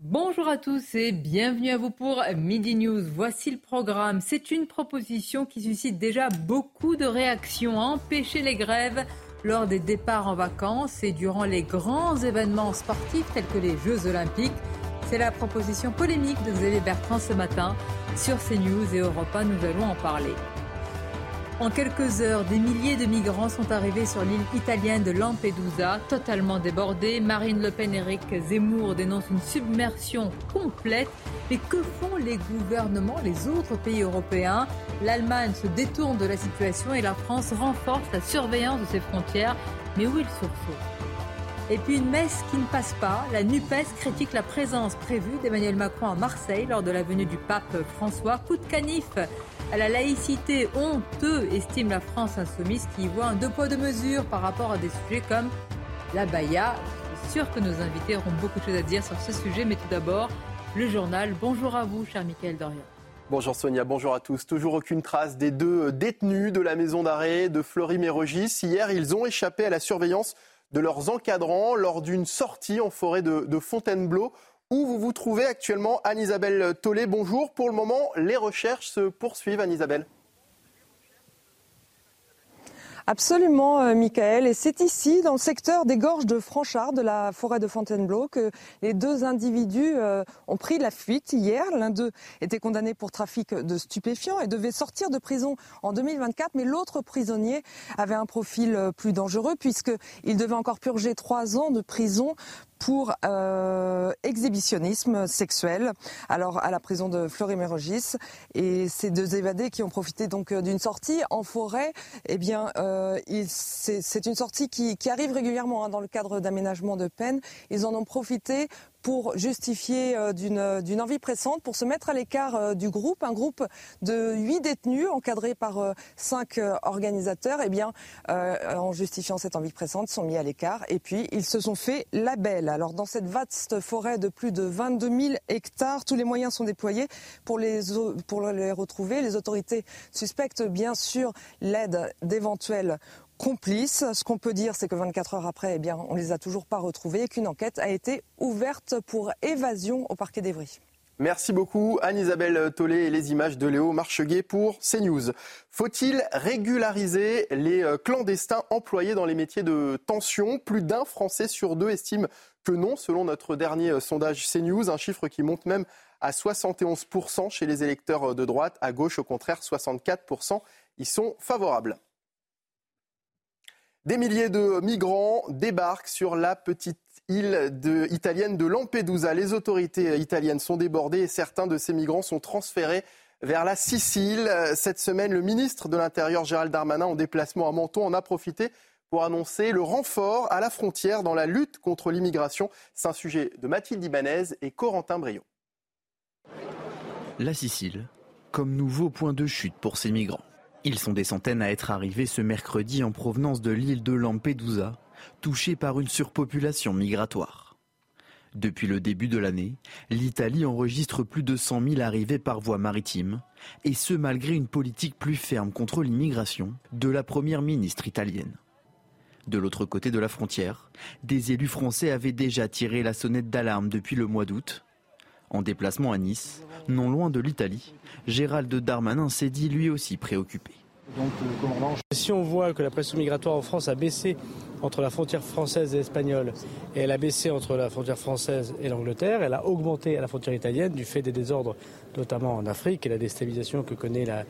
Bonjour à tous et bienvenue à vous pour Midi News. Voici le programme. C'est une proposition qui suscite déjà beaucoup de réactions empêcher les grèves lors des départs en vacances et durant les grands événements sportifs tels que les Jeux olympiques. C'est la proposition polémique de Xavier Bertrand ce matin sur CNews et Europa. Nous allons en parler. En quelques heures, des milliers de migrants sont arrivés sur l'île italienne de Lampedusa, totalement débordée. Marine Le Pen et Eric Zemmour dénoncent une submersion complète. Mais que font les gouvernements, les autres pays européens? L'Allemagne se détourne de la situation et la France renforce la surveillance de ses frontières. Mais où il sursaut? Et puis une messe qui ne passe pas. La NUPES critique la présence prévue d'Emmanuel Macron à Marseille lors de la venue du pape François. Coup de canif à la laïcité honteux, estime la France insoumise qui y voit un deux poids deux mesures par rapport à des sujets comme la Baïa. Je suis sûr que nos invités auront beaucoup de choses à dire sur ce sujet, mais tout d'abord, le journal. Bonjour à vous, cher Michael Dorian. Bonjour Sonia, bonjour à tous. Toujours aucune trace des deux détenus de la maison d'arrêt de Fleury-Mérogis. Hier, ils ont échappé à la surveillance de leurs encadrants lors d'une sortie en forêt de Fontainebleau où vous vous trouvez actuellement. Anne-Isabelle Tollet, bonjour. Pour le moment, les recherches se poursuivent, Anne-Isabelle. Absolument, euh, Michael. Et c'est ici, dans le secteur des gorges de Franchard, de la forêt de Fontainebleau, que les deux individus euh, ont pris la fuite hier. L'un d'eux était condamné pour trafic de stupéfiants et devait sortir de prison en 2024, mais l'autre prisonnier avait un profil euh, plus dangereux puisqu'il devait encore purger trois ans de prison pour euh, exhibitionnisme sexuel, alors à la prison de Fleury-Mérogis. Et ces deux évadés qui ont profité donc euh, d'une sortie en forêt, eh bien, euh, c'est une sortie qui, arrive régulièrement hein, dans le cadre d'aménagement de peine. Ils en ont profité pour justifier euh, euh, d'une envie pressante, pour se mettre à l'écart euh, du groupe, un groupe de huit détenus encadrés par cinq organisateurs, eh bien, en justifiant cette envie pressante, sont mis à l'écart et puis ils se sont fait la belle. Alors dans cette vaste forêt de plus de 22 000 hectares, tous les moyens sont déployés pour les, pour les retrouver. Les autorités suspectent bien sûr l'aide d'éventuels complices. Ce qu'on peut dire, c'est que 24 heures après, eh bien, on les a toujours pas retrouvés et qu'une enquête a été ouverte pour évasion au parquet d'Evry. Merci beaucoup Anne-Isabelle Tollet et les images de Léo Marcheguet pour CNews. Faut-il régulariser les euh, clandestins employés dans les métiers de tension? Plus d'un Français sur deux estime que non, selon notre dernier euh, sondage CNews, un chiffre qui monte même à 71% chez les électeurs euh, de droite. À gauche, au contraire, 64% y sont favorables. Des milliers de migrants débarquent sur la petite île italienne de Lampedusa. Les autorités italiennes sont débordées et certains de ces migrants sont transférés vers la Sicile. Cette semaine, le ministre de l'Intérieur, Gérald Darmanin, en déplacement à Menton, en a profité pour annoncer le renfort à la frontière dans la lutte contre l'immigration. C'est un sujet de Mathilde Ibanez et Corentin Brio. La Sicile, comme nouveau point de chute pour ces migrants. Ils sont des centaines à être arrivés ce mercredi en provenance de l'île de Lampedusa, touchée par une surpopulation migratoire. Depuis le début de l'année, l'Italie enregistre plus de 100 000 arrivées par voie maritime, et ce malgré une politique plus ferme contre l'immigration de la première ministre italienne. De l'autre côté de la frontière, des élus français avaient déjà tiré la sonnette d'alarme depuis le mois d'août. En déplacement à Nice, non loin de l'Italie, Gérald Darmanin s'est dit lui aussi préoccupé. Si on voit que la pression migratoire en France a baissé entre la frontière française et espagnole, et elle a baissé entre la frontière française et l'Angleterre, elle a augmenté à la frontière italienne du fait des désordres, notamment en Afrique, et la déstabilisation que connaît la,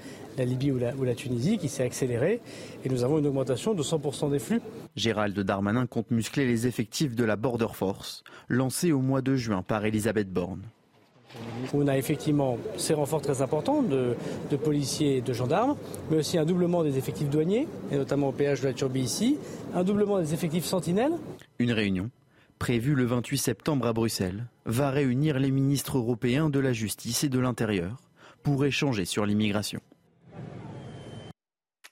Libye ou la, ou la, Tunisie, qui s'est accélérée, et nous avons une augmentation de 100% des flux. Gérald Darmanin compte muscler les effectifs de la Border Force, lancée au mois de juin par Elisabeth Borne. On a effectivement ces renforts très importants de, policiers et de gendarmes, mais aussi un doublement des effectifs douaniers, et notamment au péage de la Turbie ici, un doublement des effectifs sentinelles. Une réunion prévue le 28 septembre à Bruxelles va réunir les ministres européens de la justice et de l'intérieur pour échanger sur l'immigration.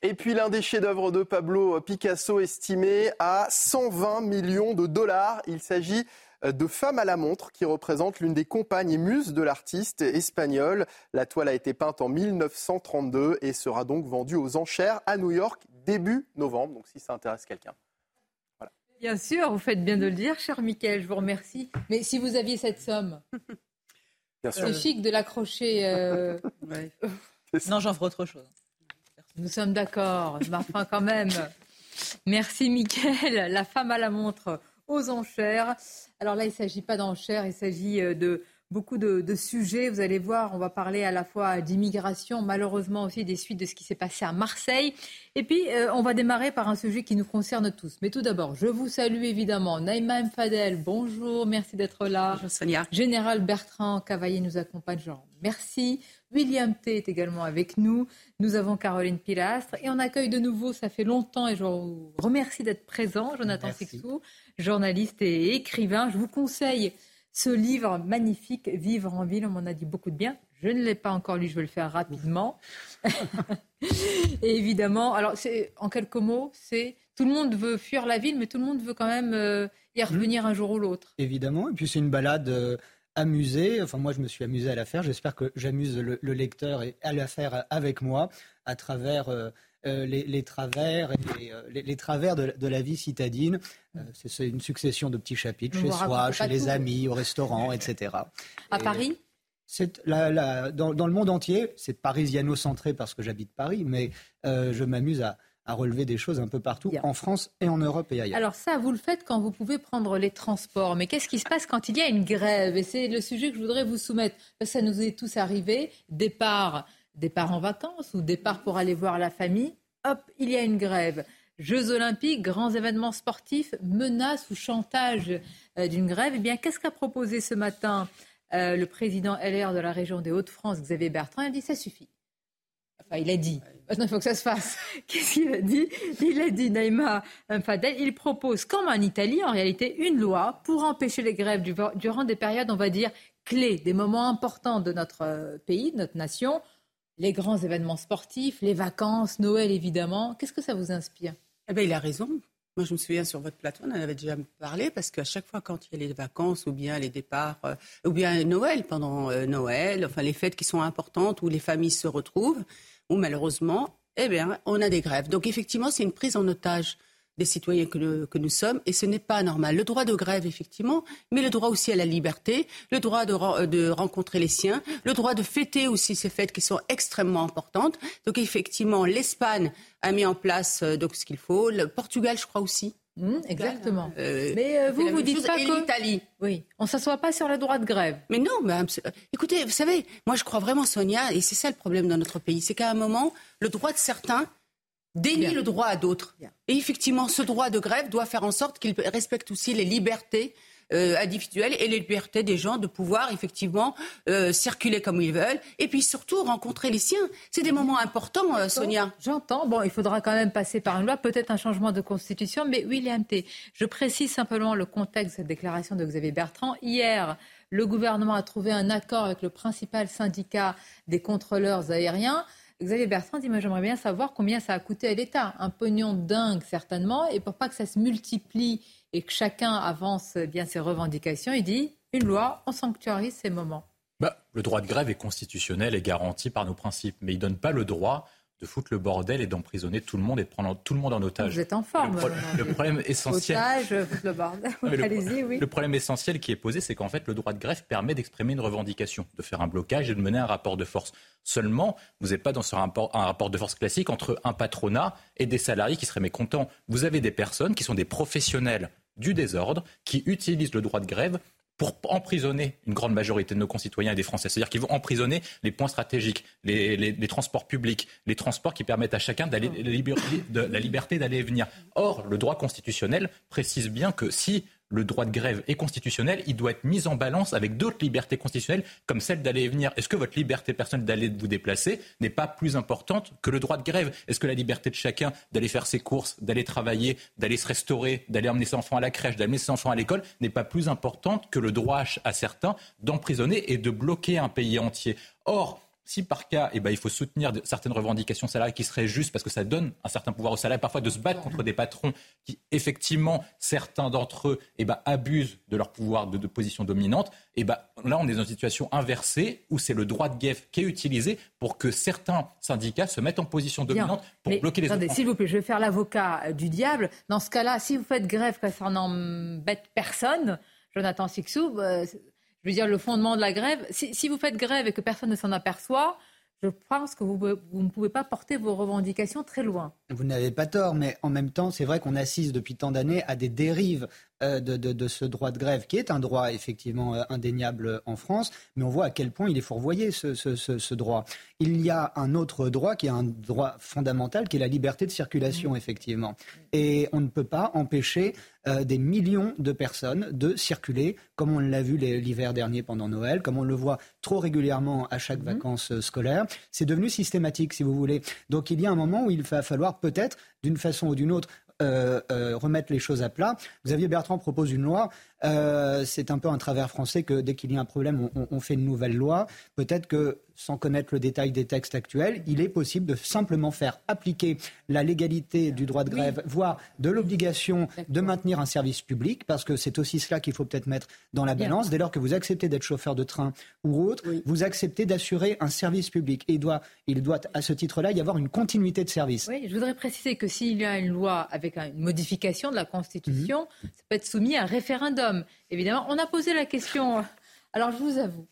Et puis l'un des chefs-d'œuvre de Pablo Picasso estimé à 120 millions de dollars. Il s'agit de Femmes à la montre qui représente l'une des compagnes et muses de l'artiste espagnol. La toile a été peinte en 1932 et sera donc vendue aux enchères à New York début novembre. Donc si ça intéresse quelqu'un. Bien sûr, vous faites bien de le dire, cher Mickaël, je vous remercie. Mais si vous aviez cette somme, c'est chic de l'accrocher. Euh, non, j'en ferai autre chose. Nous sommes d'accord, enfin quand même. Merci Mickaël, la femme à la montre aux enchères. Alors là, il ne s'agit pas d'enchères, il s'agit euh, de beaucoup de, sujets. Vous allez voir, on va parler à la fois d'immigration, malheureusement aussi des suites de ce qui s'est passé à Marseille. Et puis, euh, on va démarrer par un sujet qui nous concerne tous. Mais tout d'abord, je vous salue évidemment. Naïma Fadel, bonjour, merci d'être là. Bonjour Sonia. Général Bertrand Cavaillé nous accompagne, Jean. Merci. William T est également avec nous. Nous avons Caroline Pilastre et on accueille de nouveau, ça fait longtemps et je vous remercie d'être présent, Jonathan Sixou, journaliste et écrivain. Je vous conseille ce livre magnifique, Vivre en ville. On m'en a dit beaucoup de bien. Je ne l'ai pas encore lu, je vais le faire rapidement. et évidemment, alors c'est en quelques mots, c'est tout le monde veut fuir la ville, mais tout le monde veut quand même euh, y mmh. revenir un jour ou l'autre. Évidemment, et puis c'est une balade euh, amusée. Enfin, moi, je me suis amusé à la faire. J'espère que j'amuse le, lecteur à la faire avec moi à travers. Euh, euh, les, travers, et euh, les, travers de, la vie citadine. Euh, c'est une succession de petits chapitres chez soi, chez les amis, au restaurant, etc. À Paris? c'est dans, le monde entier, c'est parisiano-centré parce que j'habite Paris, mais je m'amuse à, relever des choses un peu partout, en France et en Europe et ailleurs. Alors ça, vous le faites quand vous pouvez prendre les transports, mais qu'est-ce qui se passe quand il y a une grève? Et c'est le sujet que je voudrais vous soumettre, ça nous est tous arrivé, départ départ en vacances ou départ pour aller voir la famille, hop, il y a une grève. Jeux olympiques, grands événements sportifs, menaces ou chantage euh, d'une grève. Eh bien, qu'est-ce qu'a proposé ce matin euh, le président LR de la région des Hauts-de-France, Xavier Bertrand? Il a dit ça suffit. Enfin, il a dit. Maintenant, il faut que ça se fasse. Qu'est-ce qu'il a dit? Il a dit, Naïma Fadel, il propose, comme en Italie, en réalité, une loi pour empêcher les grèves durant des périodes, on va dire, clés, des moments importants de notre euh, pays, de notre nation les grands événements sportifs, les vacances, Noël évidemment. Qu'est-ce que ça vous inspire? Eh bien, Il a raison. Moi, je me souviens sur votre plateau, on en avait déjà parlé, parce qu'à chaque fois, quand il y a les vacances ou bien les départs, euh, ou bien Noël, pendant euh, Noël, enfin les fêtes qui sont importantes, où les familles se retrouvent, où malheureusement, eh bien, on a des grèves. Donc effectivement, c'est une prise en otage des citoyens que, que, nous sommes, et ce n'est pas normal. Le droit de grève, effectivement, mais le droit aussi à la liberté, le droit de, de rencontrer les siens, le droit de fêter aussi ces fêtes qui sont extrêmement importantes. Donc, effectivement, l'Espagne a mis en place euh, donc, ce qu'il faut, le Portugal, je crois aussi. Mmh, exactement. Euh, mais euh, vous, vous dites pas que l'Italie. Oui, on s'assoit pas sur le droit de grève. Mais non, mais, écoutez, vous savez, moi je crois vraiment, Sonia, et c'est ça le problème dans notre pays, c'est qu'à un moment, le droit de certains dénie le droit à d'autres. Et effectivement, ce droit de grève doit faire en sorte qu'il respecte aussi les libertés euh, individuelles et les libertés des gens de pouvoir effectivement euh, circuler comme ils veulent et puis surtout rencontrer les siens. C'est des moments importants, euh, Sonia. J'entends. Bon, il faudra quand même passer par une loi, peut-être un changement de constitution, mais William T. Je précise simplement le contexte de cette déclaration de Xavier Bertrand. Hier, le gouvernement a trouvé un accord avec le principal syndicat des contrôleurs aériens. Xavier Bertrand dit, j'aimerais bien savoir combien ça a coûté à l'État. Un pognon dingue certainement, et pour pas que ça se multiplie et que chacun avance bien ses revendications, il dit, une loi, on sanctuarise ces moments. Bah, le droit de grève est constitutionnel et garanti par nos principes, mais il ne donne pas le droit de foutre le bordel et d'emprisonner tout le monde et de prendre tout le monde en otage. Vous êtes en forme. Le, problème essentiel. Otage, le bordel. oui. le problème essentiel qui est posé, c'est qu'en fait, le droit de grève permet d'exprimer une revendication, de faire un blocage et de mener un rapport de force. Seulement, vous n'êtes pas dans un rapport, un rapport de force classique entre un patronat et des salariés qui seraient mécontents. Vous avez des personnes qui sont des professionnels du désordre, qui utilisent le droit de grève pour emprisonner une grande majorité de nos concitoyens et des Français. C'est-à-dire qu'ils vont emprisonner les points stratégiques, les, transports publics, les transports qui permettent à chacun d'aller, de la liberté d'aller et venir. Or, le droit constitutionnel précise bien que si le droit de grève est constitutionnel, il doit être mis en balance avec d'autres libertés constitutionnelles, comme celle d'aller et venir. Est-ce que votre liberté personnelle d'aller vous déplacer n'est pas plus importante que le droit de grève? Est-ce que la liberté de chacun d'aller faire ses courses, d'aller travailler, d'aller se restaurer, d'aller emmener ses enfants à la crèche, d'amener ses enfants à l'école n'est pas plus importante que le droit à certains d'emprisonner et de bloquer un pays entier? Or, si par cas, eh ben, il faut soutenir certaines revendications salariales qui seraient justes parce que ça donne un certain pouvoir au salarié, parfois de se battre contre des patrons qui, effectivement, certains d'entre eux eh ben, abusent de leur pouvoir de, position dominante, eh ben, là, on est dans une situation inversée où c'est le droit de grève qui est utilisé pour que certains syndicats se mettent en position dominante pour bloquer les attendez, S'il vous plaît, je vais faire l'avocat euh, du diable. Dans ce cas-là, si vous faites grève ça n'embête personne, Jonathan Sixou, euh, je veux dire, le fondement de la grève, si, vous faites grève et que personne ne s'en aperçoit, je pense que vous, ne pouvez pas porter vos revendications très loin. Vous n'avez pas tort, mais en même temps, c'est vrai qu'on assiste depuis tant d'années à des dérives euh, de, ce droit de grève, qui est un droit effectivement euh, indéniable en France, mais on voit à quel point il est fourvoyé ce, ce, droit. Il y a un autre droit qui est un droit fondamental, qui est la liberté de circulation, mmh. effectivement. Et on ne peut pas empêcher euh, des millions de personnes de circuler, comme on l'a vu l'hiver dernier pendant Noël, comme on le voit trop régulièrement à chaque mmh. vacances scolaires. C'est devenu systématique, si vous voulez. Donc il y a un moment où il va falloir peut-être, d'une façon ou d'une autre, euh, euh, remettre les choses à plat. Xavier Bertrand propose une loi euh, c'est un peu un travers français que dès qu'il y a un problème, on, fait une nouvelle loi. Peut-être que, sans connaître le détail des textes actuels, il est possible de simplement faire appliquer la légalité du droit de grève, voire de l'obligation de maintenir un service public, parce que c'est aussi cela qu'il faut peut-être mettre dans la balance. Dès lors que vous acceptez d'être chauffeur de train ou autre, vous acceptez d'assurer un service public. Et il doit, il doit, à ce titre-là, y avoir une continuité de service. Oui, je voudrais préciser que s'il y a une loi avec une modification de la Constitution, mhm. ça peut être soumis à un référendum évidemment. On a posé la question. Alors, je vous avoue,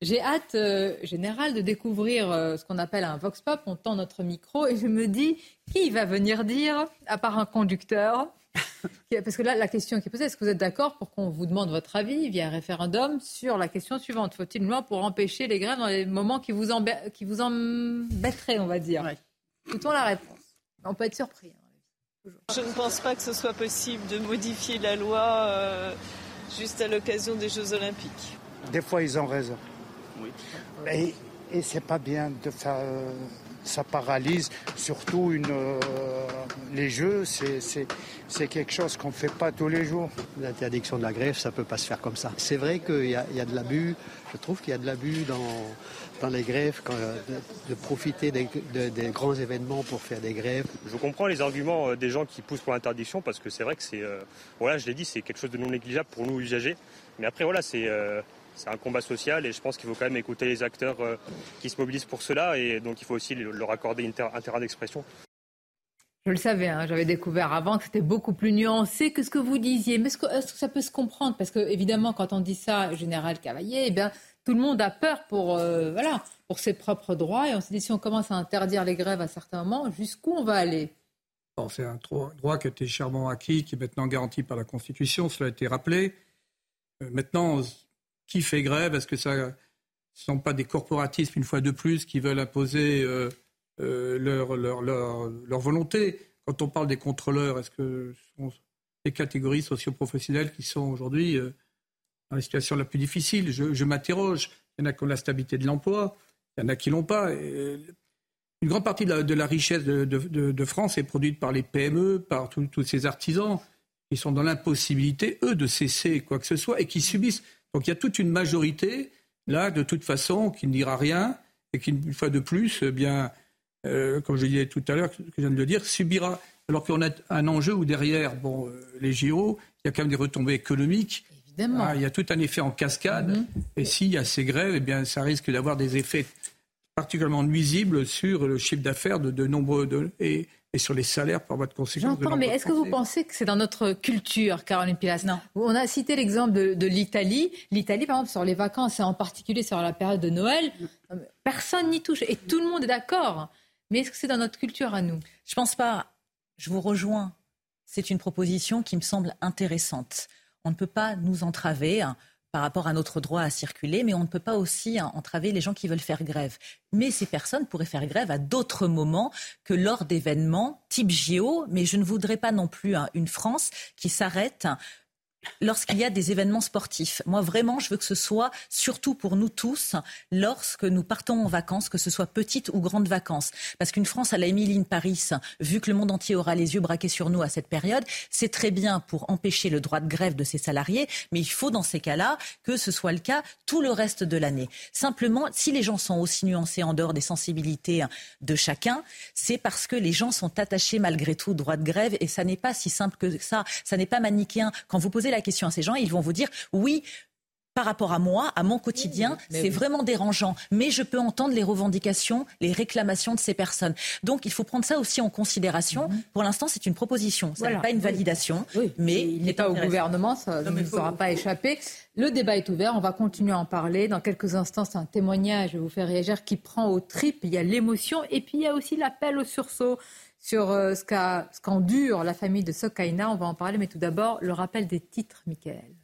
j'ai hâte, euh, général, de découvrir euh, ce qu'on appelle un vox pop. On tend notre micro et je me dis, qui va venir dire, à part un conducteur Parce que là, la question qui est posée, est-ce que vous êtes d'accord pour qu'on vous demande votre avis via un référendum sur la question suivante? Faut-il une loi pour empêcher les grèves dans les moments qui vous, qui vous embêteraient, on va dire? Ouais. Écoutons la réponse. On peut être surpris. Hein, je ne pense pas que ce soit possible de modifier la loi. Euh, juste à l'occasion des Jeux Olympiques. Des fois, ils ont raison. Oui. Et, et c'est pas bien de faire. ça paralyse surtout une, euh, les jeux, c'est quelque chose qu'on ne fait pas tous les jours. L'interdiction de la grève, ça ne peut pas se faire comme ça. C'est vrai qu'il y, y, a de l'abus, je trouve qu'il y a de l'abus dans, dans les grèves, quand, de, profiter des, grands événements pour faire des grèves. Je comprends les arguments euh, des gens qui poussent pour l'interdiction parce que c'est vrai que c'est, euh, voilà, je l'ai dit, c'est quelque chose de non négligeable pour nous usagers. Mais après, voilà, c'est euh, un combat social et je pense qu'il faut quand même écouter les acteurs qui se mobilisent pour cela et donc il faut aussi leur accorder un terrain d'expression. Je le savais, hein, j'avais découvert avant que c'était beaucoup plus nuancé que ce que vous disiez. Mais est-ce que, ça peut se comprendre? Parce que, évidemment, quand on dit ça, Général Cavalier, eh bien, tout le monde a peur pour, euh, voilà, pour ses propres droits. Et on s'est dit, si on commence à interdire les grèves à certains moments, jusqu'où on va aller? C'est un droit qui été chèrement acquis, qui est maintenant garanti par la Constitution, cela a été rappelé. Euh, maintenant, qui fait grève? Est-ce que ça ne sont pas des corporatismes, une fois de plus, qui veulent imposer euh, leur, leur, leur, leur, volonté? Quand on parle des contrôleurs, est-ce que ce sont des catégories socioprofessionnelles qui sont aujourd'hui dans la situation la plus difficile. Je, m'interroge. Il y en a qui ont la stabilité de l'emploi, il y en a qui l'ont pas. une grande partie de la, richesse de, France est produite par les PME, par tous ces artisans qui sont dans l'impossibilité, eux, de cesser quoi que ce soit et qui subissent. Donc il y a toute une majorité, là, de toute façon, qui ne dira rien et qui, une fois de plus, eh bien, euh, comme je disais tout à l'heure, que je viens de dire, subira. Alors qu'on a un enjeu où derrière, bon, euh, les JO, il y a quand même des retombées économiques ah, il y a tout un effet en cascade. Mhm. Et s'il y a ces grèves, eh bien, ça risque d'avoir des effets particulièrement nuisibles sur le chiffre d'affaires de, nombreux et, sur les salaires par voie de conséquence. J'entends, mais est-ce que vous pensez que c'est dans notre culture, Caroline Pilas? Non. On a cité l'exemple de, l'Italie. L'Italie, par exemple, sur les vacances et en particulier sur la période de Noël, personne n'y touche et tout le monde est d'accord. Mais est-ce que c'est dans notre culture à nous? Je pense pas. Je vous rejoins. C'est une proposition qui me semble intéressante on ne peut pas nous entraver hein, par rapport à notre droit à circuler, mais on ne peut pas aussi hein, entraver les gens qui veulent faire grève. Mais ces personnes pourraient faire grève à d'autres moments que lors d'événements type JO, mais je ne voudrais pas non plus hein, une France qui s'arrête lorsqu'il y a des événements sportifs. Moi, vraiment, je veux que ce soit, surtout pour nous tous, lorsque nous partons en vacances, que ce soit petites ou grandes vacances. Parce qu'une France à la Émilie Paris, vu que le monde entier aura les yeux braqués sur nous à cette période, c'est très bien pour empêcher le droit de grève de ses salariés, mais il faut dans ces cas-là que ce soit le cas tout le reste de l'année. Simplement, si les gens sont aussi nuancés en dehors des sensibilités de chacun, c'est parce que les gens sont attachés malgré tout au droit de grève et ça n'est pas si simple que ça. Ça n'est pas manichéen. Quand vous posez la question à ces gens, ils vont vous dire oui, par rapport à moi, à mon quotidien, c'est vraiment dérangeant. Mais je peux entendre les revendications, les réclamations de ces personnes. Donc il faut prendre ça aussi en considération. Mhm. Pour l'instant, c'est une proposition, ce n'est pas une validation. Mais il n'est pas au gouvernement, ça ne nous aura pas échappé. Le débat est ouvert, on va continuer à en parler. Dans quelques instants, c'est un témoignage, je vais vous faire réagir, qui prend au trip. Il y a l'émotion et puis il y a aussi l'appel au sursaut sur euh, ce qu'endure la famille de Sokaina. On va en parler, mais tout d'abord, le rappel des titres, Michael.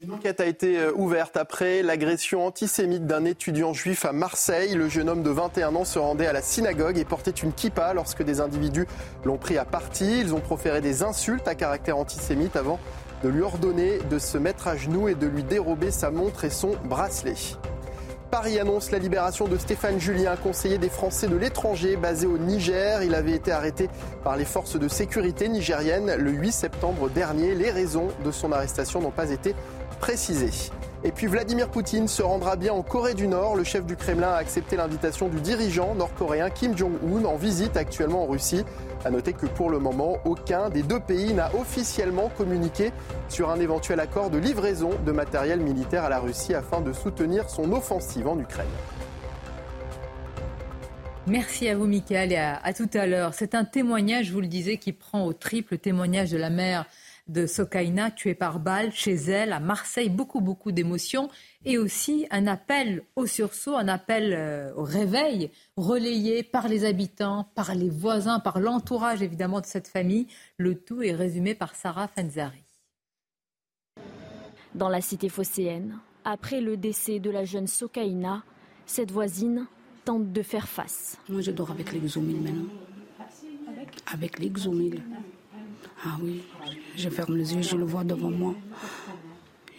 Une enquête a été euh, ouverte après l'agression antisémite d'un étudiant juif à Marseille. Le jeune homme de 21 ans se rendait à la synagogue et portait une kippa lorsque des individus l'ont pris à partie. Ils ont proféré des insultes à caractère antisémite avant de lui ordonner de se mettre à genoux et de lui dérober sa montre et son bracelet. Paris annonce la libération de Stéphane Julien, conseiller des Français de l'étranger basé au Niger. Il avait été arrêté par les forces de sécurité nigériennes le 8 septembre dernier. Les raisons de son arrestation n'ont pas été précisées. Et puis Vladimir Poutine se rendra bien en Corée du Nord. Le chef du Kremlin a accepté l'invitation du dirigeant nord-coréen Kim Jong-un en visite actuellement en Russie. A noter que pour le moment, aucun des deux pays n'a officiellement communiqué sur un éventuel accord de livraison de matériel militaire à la Russie afin de soutenir son offensive en Ukraine. Merci à vous, Michael, et à, tout à l'heure. C'est un témoignage, je vous le disais, qui prend au triple témoignage de la mère de Sokaina, tuée par balle chez elle à Marseille. Beaucoup, beaucoup d'émotions et aussi un appel au sursaut, un appel euh, au réveil relayé par les habitants, par les voisins, par l'entourage évidemment de cette famille. Le tout est résumé par Sarah Fenzari. Dans la cité phocéenne, après le décès de la jeune Sokaina, cette voisine tente de faire face. Moi, je dors avec l'exomile maintenant. Avec l'exomile. Ah oui, je ferme les yeux, je le vois devant moi.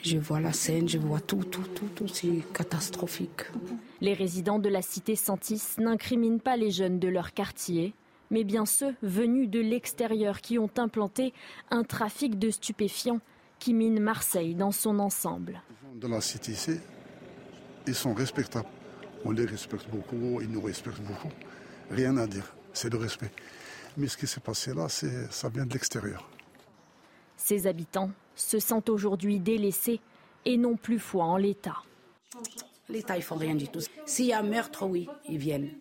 Je vois la scène, je vois tout, tout, tout, tout, c'est catastrophique. Les résidents de la cité Santis n'incriminent pas les jeunes de leur quartier, mais bien ceux venus de l'extérieur qui ont implanté un trafic de stupéfiants qui mine Marseille dans son ensemble. De la cité ici, ils sont respectables. On les respecte beaucoup, ils nous respectent beaucoup. Rien à dire, c'est le respect. Mais ce qui s'est passé là, ça vient de l'extérieur. Ces habitants se sentent aujourd'hui délaissés et n'ont plus foi en l'État. L'État, ils font rien du tout. S'il y a meurtre, oui, ils viennent.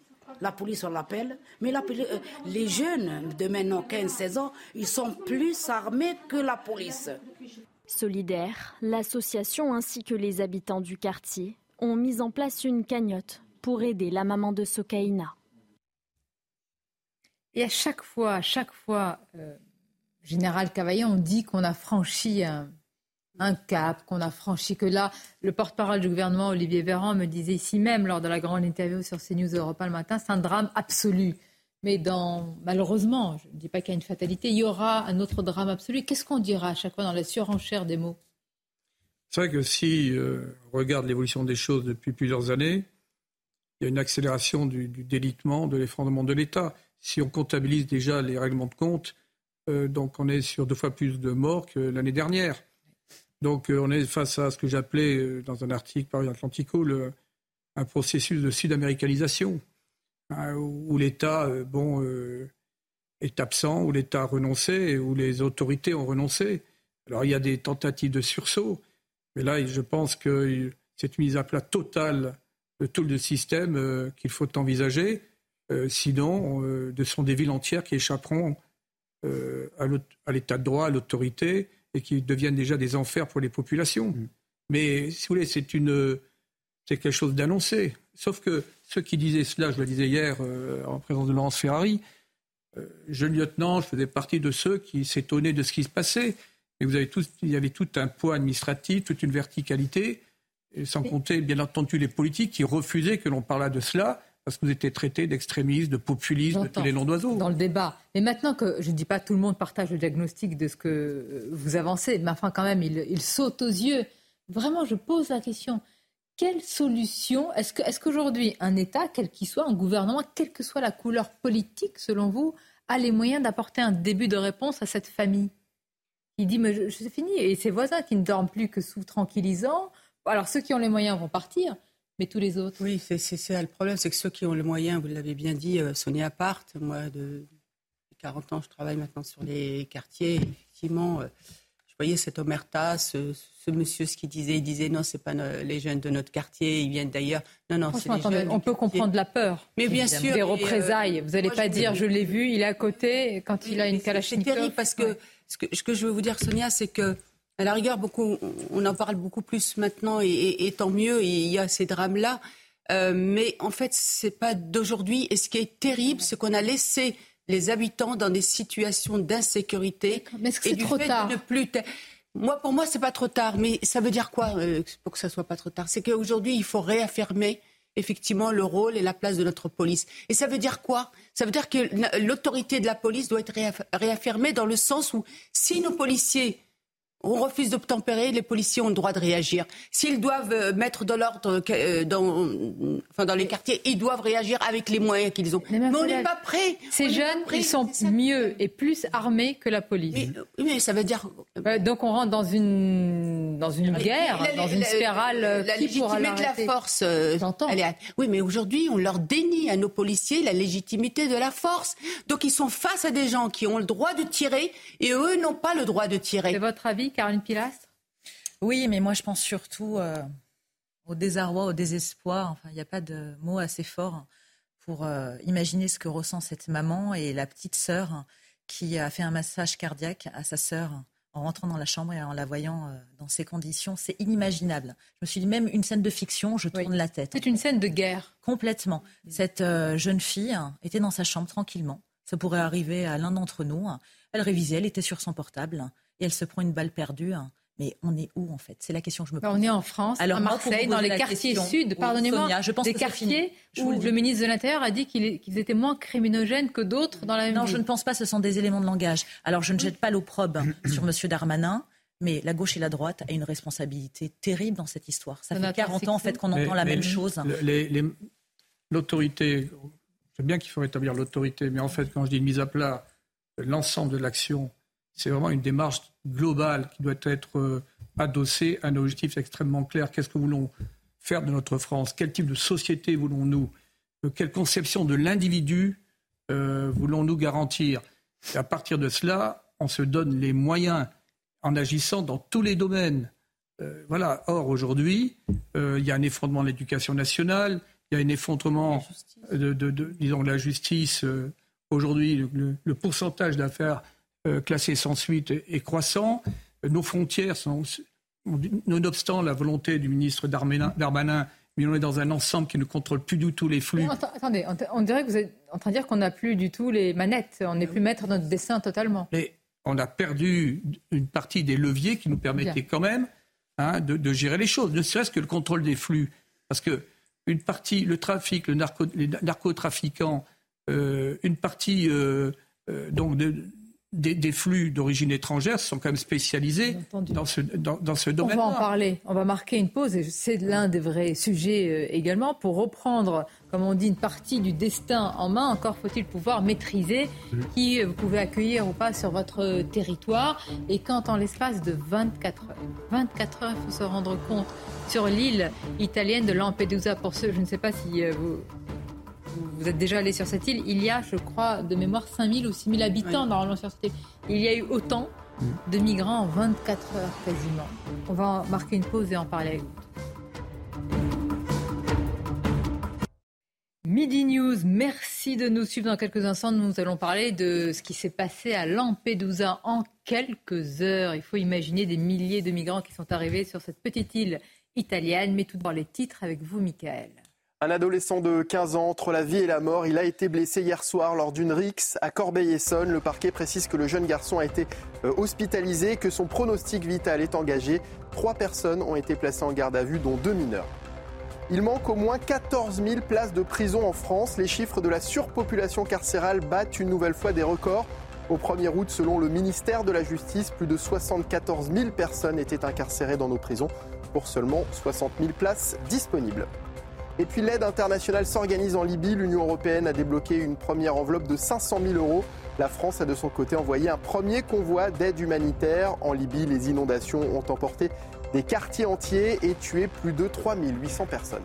La police, on l'appelle. Mais euh, les jeunes de maintenant 15-16 ans, ils sont plus armés que la police. Solidaire, l'association ainsi que les habitants du quartier ont mis en place une cagnotte pour aider la maman de Sokaina. Et à chaque fois, à chaque fois, euh, Général Cavaillon, on dit qu'on a franchi un, cap, qu'on a franchi, que là, le porte-parole du gouvernement, Olivier Véran, me disait ici même, lors de la grande interview sur CNews Europa le matin, c'est un drame absolu. Mais malheureusement, je ne dis pas qu'il y a une fatalité, il y aura un autre drame absolu. Qu'est-ce qu'on dira à chaque fois dans la surenchère des mots? C'est vrai que si euh, on regarde l'évolution des choses depuis plusieurs années, il y a une accélération du délitement, de l'effondrement de l'État si on comptabilise déjà les règlements de compte, euh, donc on est sur deux fois plus de morts que l'année dernière. Donc euh, on est face à ce que j'appelais euh, dans un article par Atlantico un processus de sud-américalisation, hein, où l'État bon, est absent, où l'État a renoncé, où les autorités ont renoncé. Alors il y a des tentatives de sursaut, mais là je pense que c'est une mise à plat totale de tout le système qu'il faut envisager. Euh, sinon, euh, ce sont des villes entières qui échapperont euh, à l'état de droit, à l'autorité, et qui deviennent déjà des enfers pour les populations. Mm. Mais si vous voulez, c'est c'est quelque chose d'annoncé. Sauf que ceux qui disaient cela, je le disais hier en présence de Laurence Ferrari, jeune lieutenant, je faisais partie de ceux qui s'étonnaient de ce qui se passait. Mais vous avez tout, il y avait tout un poids administratif, toute une verticalité, et sans compter bien entendu les politiques qui refusaient que l'on parlât de cela parce que vous étiez traité d'extrémiste, de populiste, de tous les noms d'oiseaux. Dans le débat. Mais maintenant que je ne dis pas tout le monde partage le diagnostic de ce que euh, vous avancez, mais enfin quand même, il, saute aux yeux. Vraiment, je pose la question. Quelle solution Est-ce qu'aujourd'hui, un État, quel qu'il soit, un gouvernement, quelle que soit la couleur politique, selon vous, a les moyens d'apporter un début de réponse à cette famille? Il dit, mais je, c'est fini. Et ses voisins qui ne dorment plus que sous tranquillisant. Alors ceux qui ont les moyens vont partir, mais tous les autres Oui, c'est ça le problème, c'est que ceux qui ont les moyens, vous l'avez bien dit, euh, Sonia part. Moi, de 40 ans, je travaille maintenant sur les quartiers. Effectivement, euh, je voyais cette omerta, ce, monsieur, ce qu'il disait, il disait non, c'est pas les jeunes de notre quartier, ils viennent d'ailleurs. Non, non, c'est les On peut comprendre la peur. Mais bien sûr. Des représailles. vous n'allez pas dire, je l'ai vu, il est à côté quand il a une kalachnikov. C'est terrible parce que, ce que ce que je veux vous dire, Sonia, c'est que à la rigueur, beaucoup, on en parle beaucoup plus maintenant et, tant mieux. il y a ces drames-là. Euh, mais en fait, c'est pas d'aujourd'hui. Et ce qui est terrible, c'est qu'on a laissé les habitants dans des situations d'insécurité. Mais est-ce que c'est trop tard plus Moi, pour moi, c'est pas trop tard. Mais ça veut dire quoi euh, pour que ça soit pas trop tard? C'est qu'aujourd'hui, il faut réaffirmer effectivement le rôle et la place de notre police. Et ça veut dire quoi? Ça veut dire que l'autorité de la police doit être réaffirmée dans le sens où si nos policiers on refuse d'obtempérer, les policiers ont le droit de réagir. S'ils doivent euh, mettre de l'ordre euh, dans, enfin, dans les quartiers, ils doivent réagir avec les moyens qu'ils ont. Mais, on n'est pas prêts. Ces jeunes, ils sont mieux et plus armés que la police. Mais, mais ça veut dire. Euh, donc on rentre dans une, dans une guerre, dans une spirale. La, qui légitimité de la force. Oui, mais aujourd'hui, on leur dénie à nos policiers la légitimité de la force. Donc ils sont face à des gens qui ont le droit de tirer et eux n'ont pas le droit de tirer. C'est votre avis? Caroline Pilastre? Oui, mais moi je pense surtout euh, au désarroi, au désespoir. Enfin, il n'y a pas de mot assez fort pour euh, imaginer ce que ressent cette maman et la petite sœur qui a fait un massage cardiaque à sa sœur en rentrant dans la chambre et en la voyant euh, dans ces conditions. C'est inimaginable. Je me suis dit, même une scène de fiction, je tourne la tête. C'est une scène de guerre. Complètement. Cette jeune fille était dans sa chambre tranquillement. Ça pourrait arriver à l'un d'entre nous. Elle révisait, elle était sur son portable et elle se prend une balle perdue. Hein. Mais on est où en fait? C'est la question que je me bah, pose. On est en France, à Marseille, dans les quartiers sud, pardonnez-moi, je pense des quartiers où le, ministre de l'Intérieur a dit qu'ils étaient moins criminogènes que d'autres dans la même Non, je ne pense pas, ce sont des éléments de langage. Alors je ne jette pas l'opprobre sur M. Darmanin, mais la gauche et la droite a une responsabilité terrible dans cette histoire. Ça fait 40 ans en fait qu'on entend la même chose. L'autorité, c'est bien qu'il faut rétablir l'autorité, mais en fait quand je dis mise à plat, l'ensemble de l'action c'est vraiment une démarche globale qui doit être euh, adossée à un objectif extrêmement clair. Qu'est-ce que voulons faire de notre France? Quel type de société voulons-nous? Euh, Quelle conception de l'individu euh, voulons-nous garantir? Et à partir de cela, on se donne les moyens en agissant dans tous les domaines. voilà. Or, aujourd'hui, il y a un effondrement de l'éducation nationale, il y a un effondrement de, disons, la justice. aujourd'hui, le pourcentage d'affaires classé sans suite est croissant. Nos frontières sont, nonobstant la volonté du ministre Darmanin, mais on est dans un ensemble qui ne contrôle plus du tout les flux. attendez, on dirait que vous êtes en train de dire qu'on n'a plus du tout les manettes, on n'est plus maître de notre dessin totalement. Mais on a perdu une partie des leviers qui nous permettaient quand même hein, de, gérer les choses, ne serait-ce que le contrôle des flux. Parce que une partie, le trafic, le narco, les narcotrafiquants, euh, une partie euh, donc de, des, flux d'origine étrangère sont quand même spécialisés dans ce, dans, ce domaine. On va en parler. On va marquer une pause. Et c'est l'un des vrais sujets euh, également pour reprendre, comme on dit, une partie du destin en main. Encore faut-il pouvoir maîtriser qui vous pouvez accueillir ou pas sur votre territoire. Et quand en l'espace de 24 heures, 24 heures, il faut se rendre compte sur l'île italienne de Lampedusa. Pour ceux, je ne sais pas si euh, vous vous êtes déjà allé sur cette île, il y a, je crois, de mémoire 5000 ou 6000 habitants normalement sur cette île. Il y a eu autant de migrants en 24 heures quasiment. On va marquer une pause et en parler avec vous. Midi News, merci de nous suivre dans quelques instants. Nous allons parler de ce qui s'est passé à Lampedusa en quelques heures. Il faut imaginer des milliers de migrants qui sont arrivés sur cette petite île italienne. Mais tout d'abord les titres avec vous, Michael. Un adolescent de 15 ans entre la vie et la mort, il a été blessé hier soir lors d'une rixe à Corbeil-Essonne. Le parquet précise que le jeune garçon a été euh, hospitalisé, que son pronostic vital est engagé. Trois personnes ont été placées en garde à vue, dont deux mineurs. Il manque au moins 14 000 places de prison en France. Les chiffres de la surpopulation carcérale battent une nouvelle fois des records. Au 1er août, selon le ministère de la Justice, plus de 74 000 personnes étaient incarcérées dans nos prisons pour seulement 60 000 places disponibles. Et puis l'aide internationale s'organise en Libye. L'Union européenne a débloqué une première enveloppe de 500 000 euros. La France a de son côté envoyé un premier convoi d'aide humanitaire. En Libye, les inondations ont emporté des quartiers entiers et tué plus de 3800 personnes.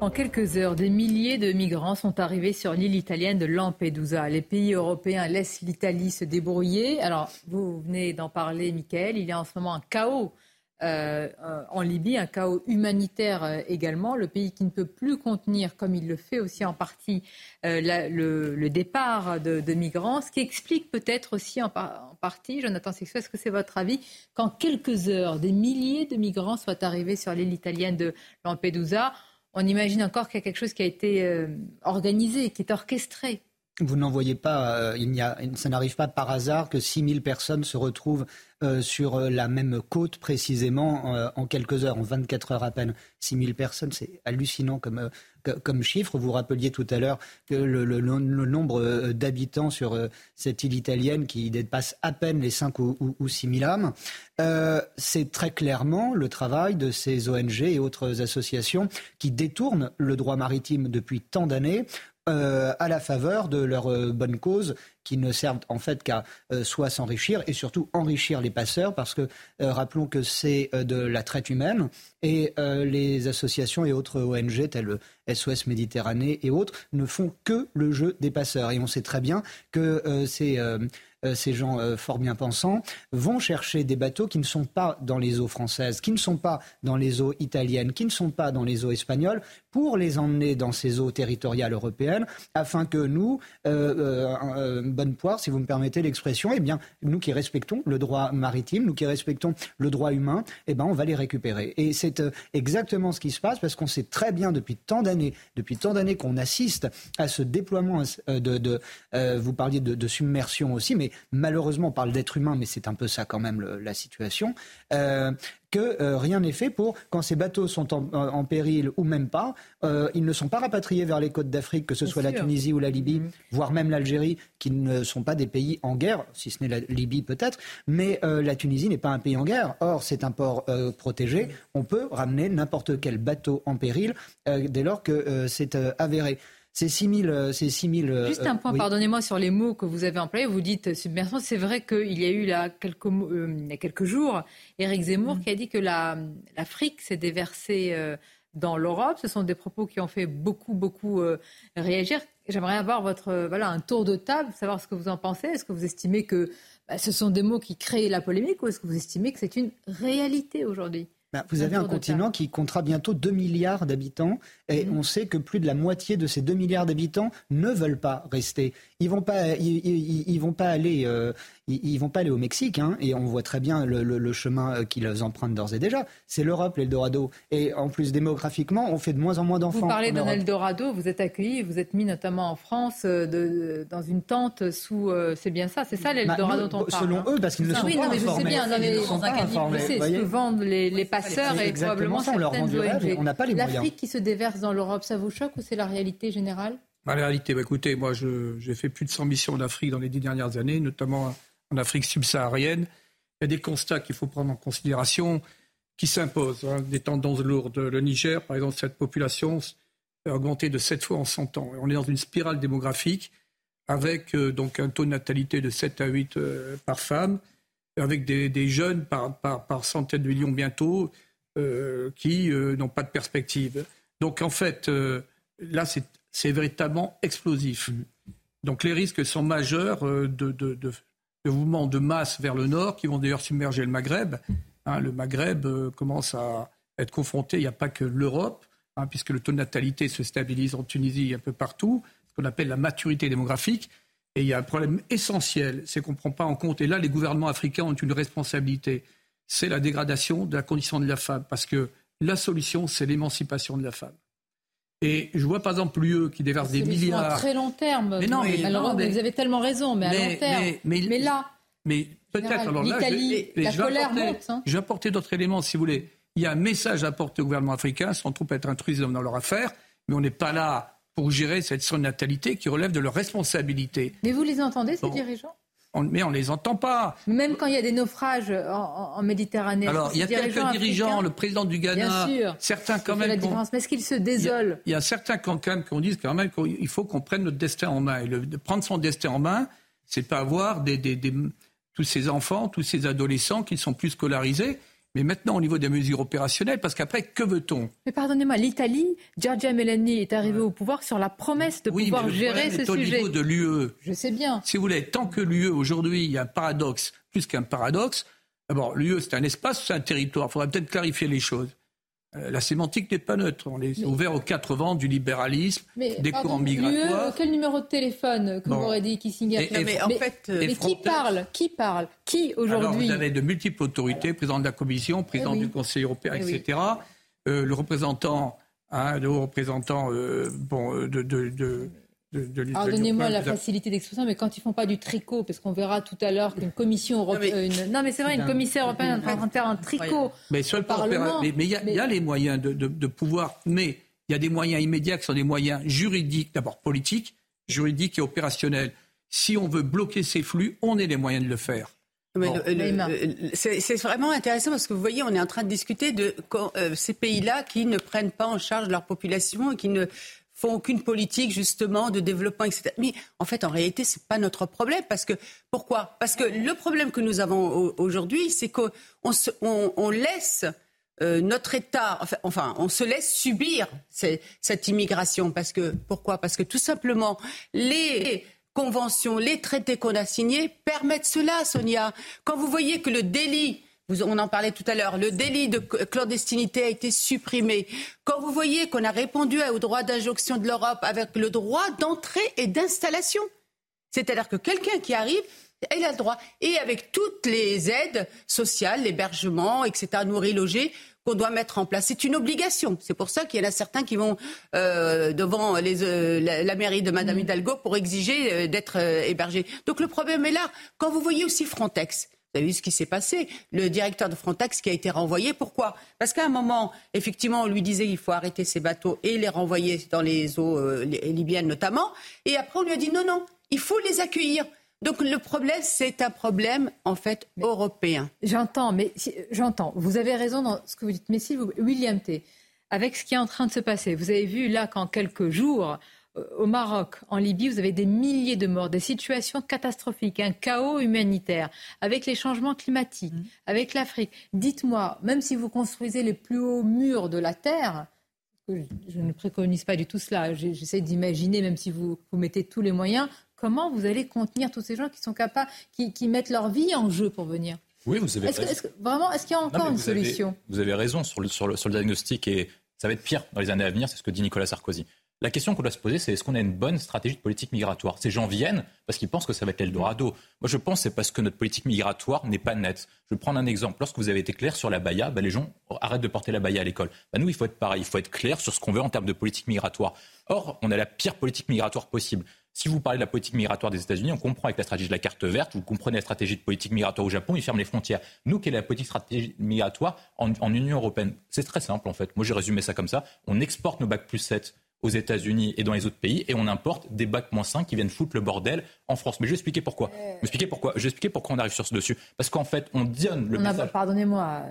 En quelques heures, des milliers de migrants sont arrivés sur l'île italienne de Lampedusa. Les pays européens laissent l'Italie se débrouiller. Alors, vous venez d'en parler, Michael. Il y a en ce moment un chaos euh, en Libye, un chaos humanitaire euh, également. Le pays qui ne peut plus contenir, comme il le fait aussi en partie, euh, le, départ de, migrants. Ce qui explique peut-être aussi en, en partie, Jonathan Sexuel, est-ce que c'est votre avis, qu'en quelques heures, des milliers de migrants soient arrivés sur l'île italienne de Lampedusa? On imagine encore qu'il y a quelque chose qui a été organisé, qui est orchestré. Vous n'en voyez pas, euh, il a, ça n'arrive pas par hasard que 6000 personnes se retrouvent euh, sur la même côte précisément en quelques heures, en 24 heures à peine. 6000 personnes, c'est hallucinant comme, comme chiffre. Vous rappeliez tout à l'heure que le, nombre d'habitants sur cette île italienne qui dépasse à peine les 5 ou, ou, 6 000 âmes, c'est très clairement le travail de ces ONG et autres associations qui détournent le droit maritime depuis tant d'années euh, à la faveur de leurs euh, bonnes causes qui ne servent en fait qu'à euh, soit s'enrichir et surtout enrichir les passeurs parce que rappelons que c'est de la traite humaine et les associations et autres ONG telles SOS Méditerranée et autres ne font que le jeu des passeurs. Et on sait très bien que euh, ces gens euh, fort bien pensants, vont chercher des bateaux qui ne sont pas dans les eaux françaises, qui ne sont pas dans les eaux italiennes, qui ne sont pas dans les eaux espagnoles, pour les emmener dans ces eaux territoriales européennes, afin que nous, euh, bonne poire, si vous me permettez l'expression, eh bien, nous qui respectons le droit maritime, nous qui respectons le droit humain, eh ben, on va les récupérer. Et c'est exactement ce qui se passe parce qu'on sait très bien depuis tant d'années, depuis tant d'années qu'on assiste à ce déploiement de, vous parliez de, de submersion aussi, mais malheureusement on parle d'être humain, mais c'est un peu ça quand même la situation, euh, que euh, rien n'est fait pour, quand ces bateaux sont en, péril ou même pas, euh, ils ne sont pas rapatriés vers les côtes d'Afrique, que ce soit la Tunisie ou la Libye, mm-hmm. voire même l'Algérie, qui ne sont pas des pays en guerre, si ce n'est la Libye peut-être, mais la Tunisie n'est pas un pays en guerre. Or, c'est un port protégé. On peut ramener n'importe quel bateau en péril dès lors que c'est avéré. C'est 6 000. Euh, euh, Juste un point, pardonnez-moi, sur les mots que vous avez employés. Vous dites submersion. C'est vrai qu'il y a eu là, quelques, euh, il y a quelques jours, Éric Zemmour mm. qui a dit que l'Afrique s'est déversée dans l'Europe. Ce sont des propos qui ont fait beaucoup, beaucoup réagir. J'aimerais avoir votre, voilà, un tour de table, savoir ce que vous en pensez. Est-ce que vous estimez que bah, ce sont des mots qui créent la polémique ou est-ce que vous estimez que c'est une réalité aujourd'hui? Bah, vous avez un continent qui comptera bientôt 2 milliards d'habitants et mhm. on sait que plus de la moitié de ces 2 milliards d'habitants ne veulent pas rester. Ils vont pas, ils, vont pas aller, euh, ils, vont pas aller au Mexique, hein, et on voit très bien le, chemin euh, qu'ils empruntent d'ores et déjà. C'est l'Europe, l'Eldorado. Et en plus, démographiquement, on fait de moins en moins d'enfants. Vous parlez d'un Eldorado, vous êtes accueilli, vous êtes mis notamment en France euh, de, dans une tente sous. c'est bien ça, c'est ça bah, l'Eldorado dont on parle. Selon hein. eux, parce qu'ils ne sont oui, pas non, mais informés. Je sais bien, non, mais sont pas informés. C'est ce que vendent les, les passeurs et probablement ça, on leur du rêve, on n'a pas les moyens. L'Afrique qui se déverse dans l'Europe, ça vous choque ou c'est la réalité générale? La réalité, bah, écoutez, moi j'ai fait plus de 100 missions en Afrique dans les dix dernières années, notamment en Afrique subsaharienne. Il y a des constats qu'il faut prendre en considération qui s'imposent, hein, des tendances lourdes. Le Niger, par exemple, cette population a augmenté de 7 fois en 100 ans. On est dans une spirale démographique avec euh, donc un taux de natalité de 7 à 8 euh, par femme, avec des, jeunes par, centaines de millions bientôt euh, qui n'ont pas de perspective. Donc en fait, là, c'est c'est véritablement explosif. Mm. Donc les risques sont majeurs euh, de, de, mouvements de masse vers le nord qui vont d'ailleurs submerger le Maghreb. Hein, le Maghreb euh, commence à être confronté, il n'y a pas que l'Europe, hein, puisque le taux de natalité se stabilise en Tunisie et un peu partout, ce qu'on appelle la maturité démographique. Et il y a un problème essentiel, c'est qu'on ne prend pas en compte, et là les gouvernements africains ont une responsabilité, c'est la dégradation de la condition de la femme, parce que la solution, c'est l'émancipation de la femme. Et je vois par exemple l'UE qui déverse des milliards. à très long terme. Mais non, mais, vous avez tellement raison, mais, à long terme. Mais, là. Mais peut-être alors là, la colère monte. Hein. Je vais apporter d'autres éléments si vous voulez. il y a un message à apporter au gouvernement africain sans trop être intrusif dans leur affaire, mais on n'est pas là pour gérer cette surnaturalité qui relève de leur responsabilité. Mais vous les entendez, ces dirigeants? Mais on ne les entend pas. Même quand il y a des naufrages en, Méditerranée. Alors, il y a quelques dirigeants, le président du Ghana, certains quand même. La différence. Mais est-ce qu'ils se désolent? Il y, a certains quand même qu'on dit quand même qu'il faut qu'on prenne notre destin en main. Et de prendre son destin en main, c'est pas avoir des, tous ces enfants, tous ces adolescents qui sont plus scolarisés mais maintenant, au niveau des mesures opérationnelles, parce qu'après, que veut-on? Mais pardonnez-moi, l'Italie, Giorgia Meloni est arrivée au pouvoir sur la promesse de pouvoir gérer ce sujet. au niveau de l'UE. Je sais bien. Si vous voulez, tant que l'UE, aujourd'hui, il y a un paradoxe, plus qu'un paradoxe, d'abord, l'UE, c'est un espace, c'est un territoire. Il faudrait peut-être clarifier les choses. Euh, la sémantique n'est pas neutre. On est ouvert aux quatre vents du libéralisme, des courants migratoires. quel numéro de téléphone que vous aurez dit qui signe mais, en fait, mais qui parle Qui parle Qui aujourd'hui Vous avez de multiples autorités, président de la Commission, président eh du Conseil européen, eh etc. Euh, le représentant, hein, le représentant euh, bon, de, de Pardonnez-moi la facilité d'expression, mais quand ils font pas du tricot, parce qu'on verra tout à l'heure qu'une commission européenne, non mais, c'est vrai, une commissaire européenne est en train de faire un tricot. Mais sur le Parlement, mais il y, a les moyens de, pouvoir, mais il y a des moyens immédiats qui sont des moyens juridiques, d'abord politiques, juridiques et opérationnels. Si on veut bloquer ces flux, on a les moyens de le faire. C'est vraiment intéressant parce que vous voyez, on est en train de discuter de euh, ces pays-là qui ne prennent pas en charge leur population et qui ne font aucune politique justement de développement, etc. Mais en fait, en réalité, c'est pas notre problème parce que pourquoi? Parce que le problème que nous avons aujourd'hui, c'est qu'on on, laisse euh, notre État, enfin, on se laisse subir cette immigration parce que pourquoi? Parce que tout simplement les conventions, les traités qu'on a signés permettent cela, Sonia. Quand vous voyez que le délit on en parlait tout à l'heure, le délit de clandestinité a été supprimé. Quand vous voyez qu'on a répondu au droit d'injonction de l'Europe avec le droit d'entrée et d'installation, c'est-à-dire que quelqu'un qui arrive, il a le droit. Et avec toutes les aides sociales, l'hébergement, etc., nourrir, loger, qu'on doit mettre en place. C'est une obligation. C'est pour ça qu'il y en a certains qui vont euh, devant euh, la, mairie de Madame mmh. Hidalgo pour exiger euh, d'être hébergés. Donc le problème est là. Quand vous voyez aussi Frontex, vous avez vu ce qui s'est passé. Le directeur de Frontex qui a été renvoyé. Pourquoi? Parce qu'à un moment, effectivement, on lui disait qu'il faut arrêter ces bateaux et les renvoyer dans les eaux euh, libyennes notamment. Et après, on lui a dit non, non, il faut les accueillir. Donc le problème, c'est un problème en fait européen. J'entends, mais j'entends. Vous avez raison dans ce que vous dites. Mais si vous, William T, avec ce qui est en train de se passer, vous avez vu là qu'en quelques jours, au Maroc, en Libye, vous avez des milliers de morts, des situations catastrophiques, un chaos humanitaire, avec les changements climatiques, mmh. avec l'Afrique. Dites-moi, même si vous construisez les plus hauts murs de la Terre, je ne préconise pas du tout cela, j'essaie d'imaginer, même si vous, vous mettez tous les moyens, comment vous allez contenir tous ces gens qui sont capables, qui, mettent leur vie en jeu pour venir? Oui, vous avez raison. vraiment, est-ce qu'il y a encore une solution? Vous avez raison sur le, sur, le, sur le diagnostic et ça va être pire dans les années à venir, c'est ce que dit Nicolas Sarkozy. La question qu'on doit se poser, c'est est-ce qu'on a une bonne stratégie de politique migratoire? Ces gens viennent parce qu'ils pensent que ça va être l'Eldorado. Moi, je pense que c'est parce que notre politique migratoire n'est pas nette. Je vais prendre un exemple. Lorsque vous avez été clair sur la baya, bah, les gens arrêtent de porter la baya à l'école. Bah, nous, il faut être pareil. Il faut être clair sur ce qu'on veut en termes de politique migratoire. Or, on a la pire politique migratoire possible. Si vous parlez de la politique migratoire des États-Unis, on comprend avec la stratégie de la carte verte, vous comprenez la stratégie de politique migratoire au Japon, ils ferment les frontières. Nous, quelle est la politique migratoire en, en Union européenne? C'est très simple en fait. Moi, j'ai résumé ça comme ça. On exporte nos bacs plus 7 aux États-Unis et dans les autres pays, et on importe des bacs moins 5 qui viennent foutre le bordel en France. Mais je vais expliquer pourquoi. Je vais expliquer pourquoi. Je vais expliquer pourquoi on arrive sur ce dessus. Parce qu'en fait, on donne le message. Pardonnez-moi,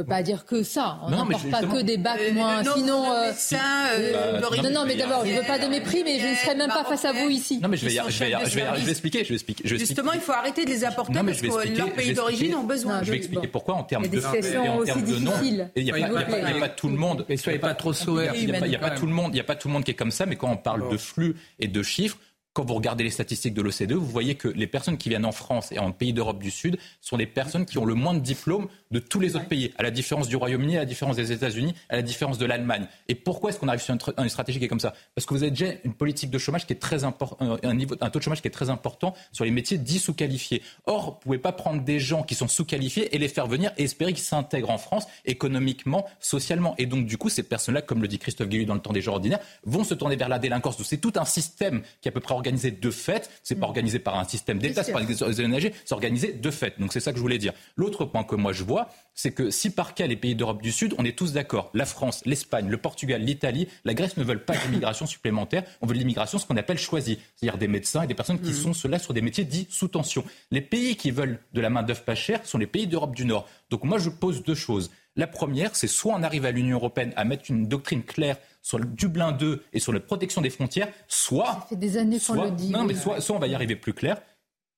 peut pas dire que ça. On n'emporte pas que des bacs euh, moins. Non, Sinon, euh, euh, bah, non, non, mais d'abord, je veux pas de mépris, mais je ne serai même pas face à vous ici. Non, mais je vais, je vais, je vais, je vais expliquer, je vais expliquer. Justement, il faut arrêter de les apporter parce que leurs pays d'origine ont besoin. Je vais expliquer pourquoi en termes de en termes de nom. Il n'y a pas tout le monde. Et soyez pas trop sourds. Il n'y a pas tout le monde. Il n'y a pas tout le monde qui est comme ça. Mais quand on parle de flux et de chiffres quand vous regardez les statistiques de l'OCDE, vous voyez que les personnes qui viennent en France et en pays d'Europe du Sud sont les personnes qui ont le moins de diplômes de tous les autres pays, à la différence du Royaume-Uni, à la différence des États-Unis, à la différence de l'Allemagne. Et pourquoi est-ce qu'on arrive sur une, stratégie qui est comme ça? Parce que vous avez déjà une politique de chômage qui est très important, un, niveau, un taux de chômage qui est très important sur les métiers dits sous-qualifiés. Or, vous ne pouvez pas prendre des gens qui sont sous-qualifiés et les faire venir et espérer qu'ils s'intègrent en France économiquement, socialement. Et donc, du coup, ces personnes-là, comme le dit Christophe Guillu dans le temps des jours ordinaires, vont se tourner vers la délinquance. C'est tout un système qui est à peu près organisé de fait. C'est pas mm. organisé par un système d'État, c'est pas organisé, c'est organisé de fait. Donc, c'est ça que je voulais dire. L'autre point que moi je vois, c'est que si par cas les pays d'Europe du Sud, on est tous d'accord, la France, l'Espagne, le Portugal, l'Italie, la Grèce ne veulent pas d'immigration supplémentaire, on veut de l'immigration ce qu'on appelle choisie, c'est-à-dire des médecins et des personnes qui mmh. sont là sur des métiers dits sous tension. Les pays qui veulent de la main-d'œuvre pas chère sont les pays d'Europe du Nord. Donc moi je pose deux choses. La première, c'est soit on arrive à l'Union européenne à mettre une doctrine claire sur le Dublin 2 et sur la protection des frontières, soit. Ça fait des années qu'on le dit. Non, mais soit, soit on va y arriver plus clair.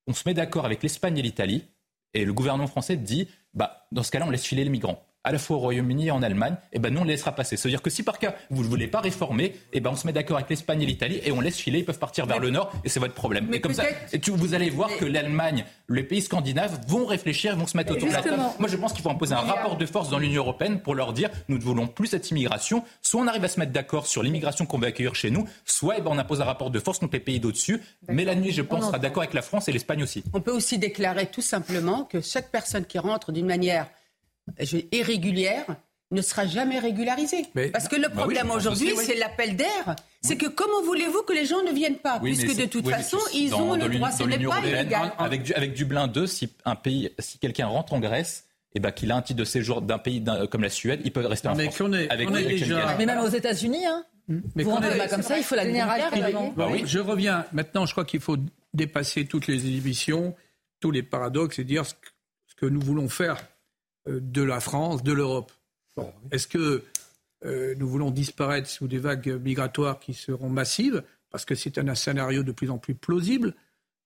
On se met d'accord avec l'Espagne et l'Italie, et le gouvernement français dit bah, dans ce cas-là, on laisse filer les migrants à la fois au Royaume-Uni et en Allemagne, eh ben, nous, on les laissera passer. C'est-à-dire que si par cas, vous ne voulez pas réformer, eh ben, on se met d'accord avec l'Espagne et l'Italie et on laisse filer, ils peuvent partir vers le nord et c'est votre problème. Mais et comme ça, et tu, vous allez voir que l'Allemagne, les pays scandinaves vont réfléchir, vont se mettre autour de la table. Moi, je pense qu'il faut imposer un rapport de force dans l'Union européenne pour leur dire nous ne voulons plus cette immigration. Soit on arrive à se mettre d'accord sur l'immigration qu'on va accueillir chez nous, soit eh ben, on impose un rapport de force contre les pays d'au-dessus. Mais la nuit, je pense, sera d'accord avec la France et l'Espagne aussi. On peut aussi déclarer tout simplement que chaque personne qui rentre d'une manière irrégulière ne sera jamais régularisé. Parce que le bah problème aujourd'hui, c'est l'appel d'air. C'est que comment voulez-vous que les gens ne viennent pas Puisque de toute façon, ils ont le droit, ce n'est pas illégal. Avec, du, avec Dublin 2, si, un pays, si quelqu'un rentre en Grèce, et eh ben, qu'il a un titre de séjour d'un pays comme la Suède, il peut rester en mais France. Est, avec, déjà... Mais même aux États-Unis, hein. Hmm. Mais vous rentrez pas comme ça, il faut la générale. Bah oui. Je reviens. Maintenant, je crois qu'il faut dépasser toutes les inhibitions, tous les paradoxes et dire ce que nous voulons faire de la France, de l'Europe. Est-ce que euh, nous voulons disparaître sous des vagues migratoires qui seront massives Parce que c'est un scénario de plus en plus plausible,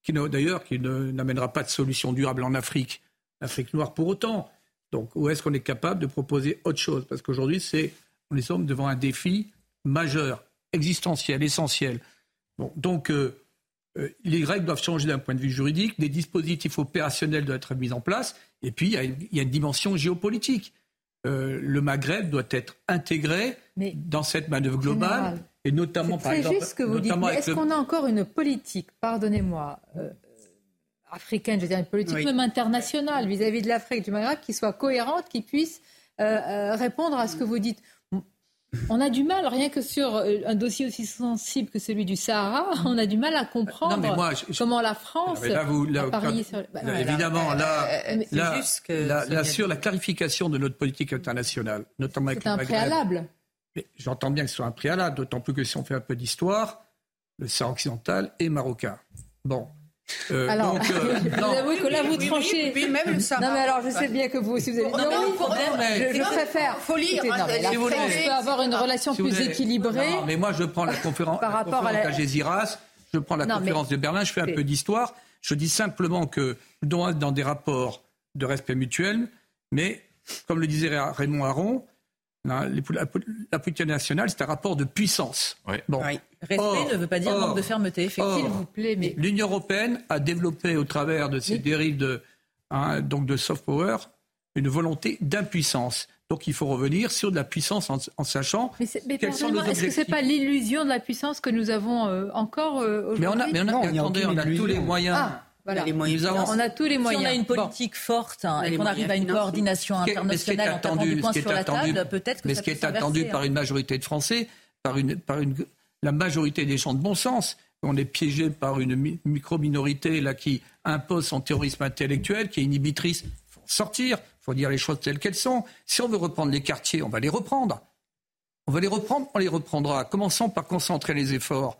qui d'ailleurs qui n'amènera pas de solution durable en Afrique, Afrique noire pour autant. Donc, où est-ce qu'on est capable de proposer autre chose? Parce qu'aujourd'hui, c'est, on est devant un défi majeur, existentiel, essentiel. donc, euh, euh, les règles doivent changer d'un point de vue juridique, des dispositifs opérationnels doivent être mis en place, et puis il y a une dimension géopolitique. Euh, le Maghreb doit être intégré dans cette manœuvre globale. Et notamment, par exemple. C'est juste ce que vous dites. Est-ce qu'on a encore une politique, pardonnez-moi, euh, africaine, je veux dire une politique même internationale vis-à-vis de l'Afrique, du Maghreb, qui soit cohérente, qui puisse euh, répondre à ce que vous dites on a du mal, rien que sur un dossier aussi sensible que celui du Sahara, on a du mal à comprendre comment la France là, vous, là, sur... Bah, évidemment, là, sur la clarification de notre politique internationale, notamment avec C'est un préalable. J'entends bien que ce soit un préalable, d'autant plus que si on fait un peu d'histoire, le Sahara occidental est marocain. Bon, euh, alors, donc, euh, vous que là, vous tranchez. Oui, même ça. Non, mais alors, je sais bien que vous aussi, vous avez. Non, mais je, je préfère. Faut lire. non, mais la France peut avoir une relation plus équilibrée. Non, mais moi, je prends la conférence, par rapport à la... je prends la conférence de Berlin, je fais un peu d'histoire. Je dis simplement que nous devons être dans des rapports de respect mutuel, mais, comme le disait Raymond Aron, la, politique nationale, c'est un rapport de puissance. Bon. Respect ne veut pas dire manque de fermeté, effectivement. plaît, mais... L'Union européenne a développé au travers de ces dérives de, hein, donc de soft power une volonté d'impuissance. Donc il faut revenir sur de la puissance en, sachant mais quels sont nos objectifs. Est-ce que ce n'est pas l'illusion de la puissance que nous avons euh, encore euh, aujourd'hui? Mais on a, mais on a, tous les moyens. Ah. Voilà. on a tous les moyens. Si on a une politique forte hein, et qu'on arrive à une coordination internationale en tapant du poing sur la table, peut-être que Mais ce qui est attendu par hein. une majorité de Français, par, une, par une, la majorité des gens de bon sens, on est piégé par une micro-minorité là, qui impose son terrorisme intellectuel, qui est inhibitrice. Il faut sortir, il faut dire les choses telles qu'elles sont. Si on veut reprendre les quartiers, on va les reprendre. On va les reprendre, on les reprendra. Commençons par concentrer les efforts.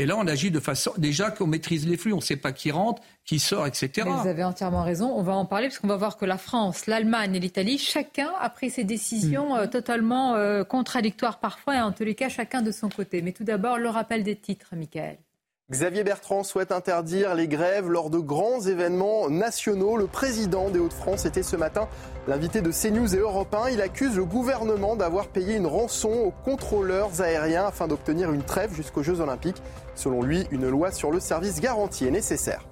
Et là, on agit de façon déjà qu'on maîtrise les flux, on ne sait pas qui rentre, qui sort, etc. vous avez entièrement raison. On va en parler parce qu'on va voir que la France, l'Allemagne et l'Italie, chacun a pris ses décisions mm. euh, totalement euh, contradictoires parfois, et en tous les cas, chacun de son côté. Mais tout d'abord, le rappel des titres, Michael. Xavier Bertrand souhaite interdire les grèves lors de grands événements nationaux. Le président des Hauts-de-France était ce matin l'invité de CNews et Europe 1. Il accuse le gouvernement d'avoir payé une rançon aux contrôleurs aériens afin d'obtenir une trêve jusqu'aux Jeux Olympiques. Selon lui, une loi sur le service garanti est nécessaire.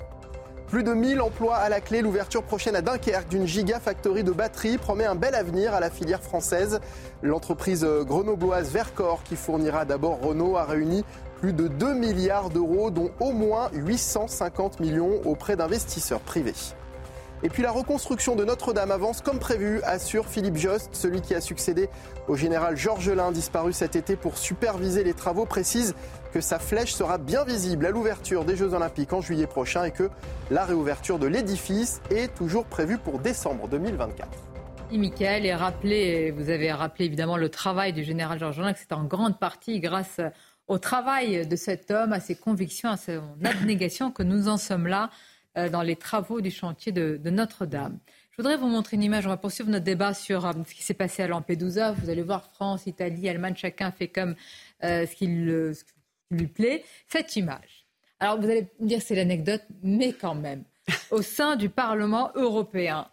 Plus de 1000 emplois à la clé. L'ouverture prochaine à Dunkerque d'une gigafactory de batteries promet un bel avenir à la filière française. L'entreprise grenobloise Vercor, qui fournira d'abord Renault, a réuni plus de 2 milliards d'euros, dont au moins 850 millions auprès d'investisseurs privés. Et puis la reconstruction de Notre-Dame avance comme prévu, assure Philippe Jost, celui qui a succédé au général Georges Lain, disparu cet été pour superviser les travaux, précise que sa flèche sera bien visible à l'ouverture des Jeux Olympiques en juillet prochain et que la réouverture de l'édifice est toujours prévue pour décembre 2024. Michael et rappelé, vous avez rappelé évidemment le travail du général Georges que c'est en grande partie grâce au travail de cet homme, à ses convictions, à son abnégation que nous en sommes là euh, dans les travaux du chantier de, Notre-Dame. Je voudrais vous montrer une image. On va poursuivre notre débat sur euh, ce qui s'est passé à Lampedusa. Vous allez voir France, Italie, Allemagne, chacun fait comme euh, ce, qui lui plaît. Cette image. Alors vous allez me dire c'est l'anecdote, mais quand même. Au sein du Parlement européen,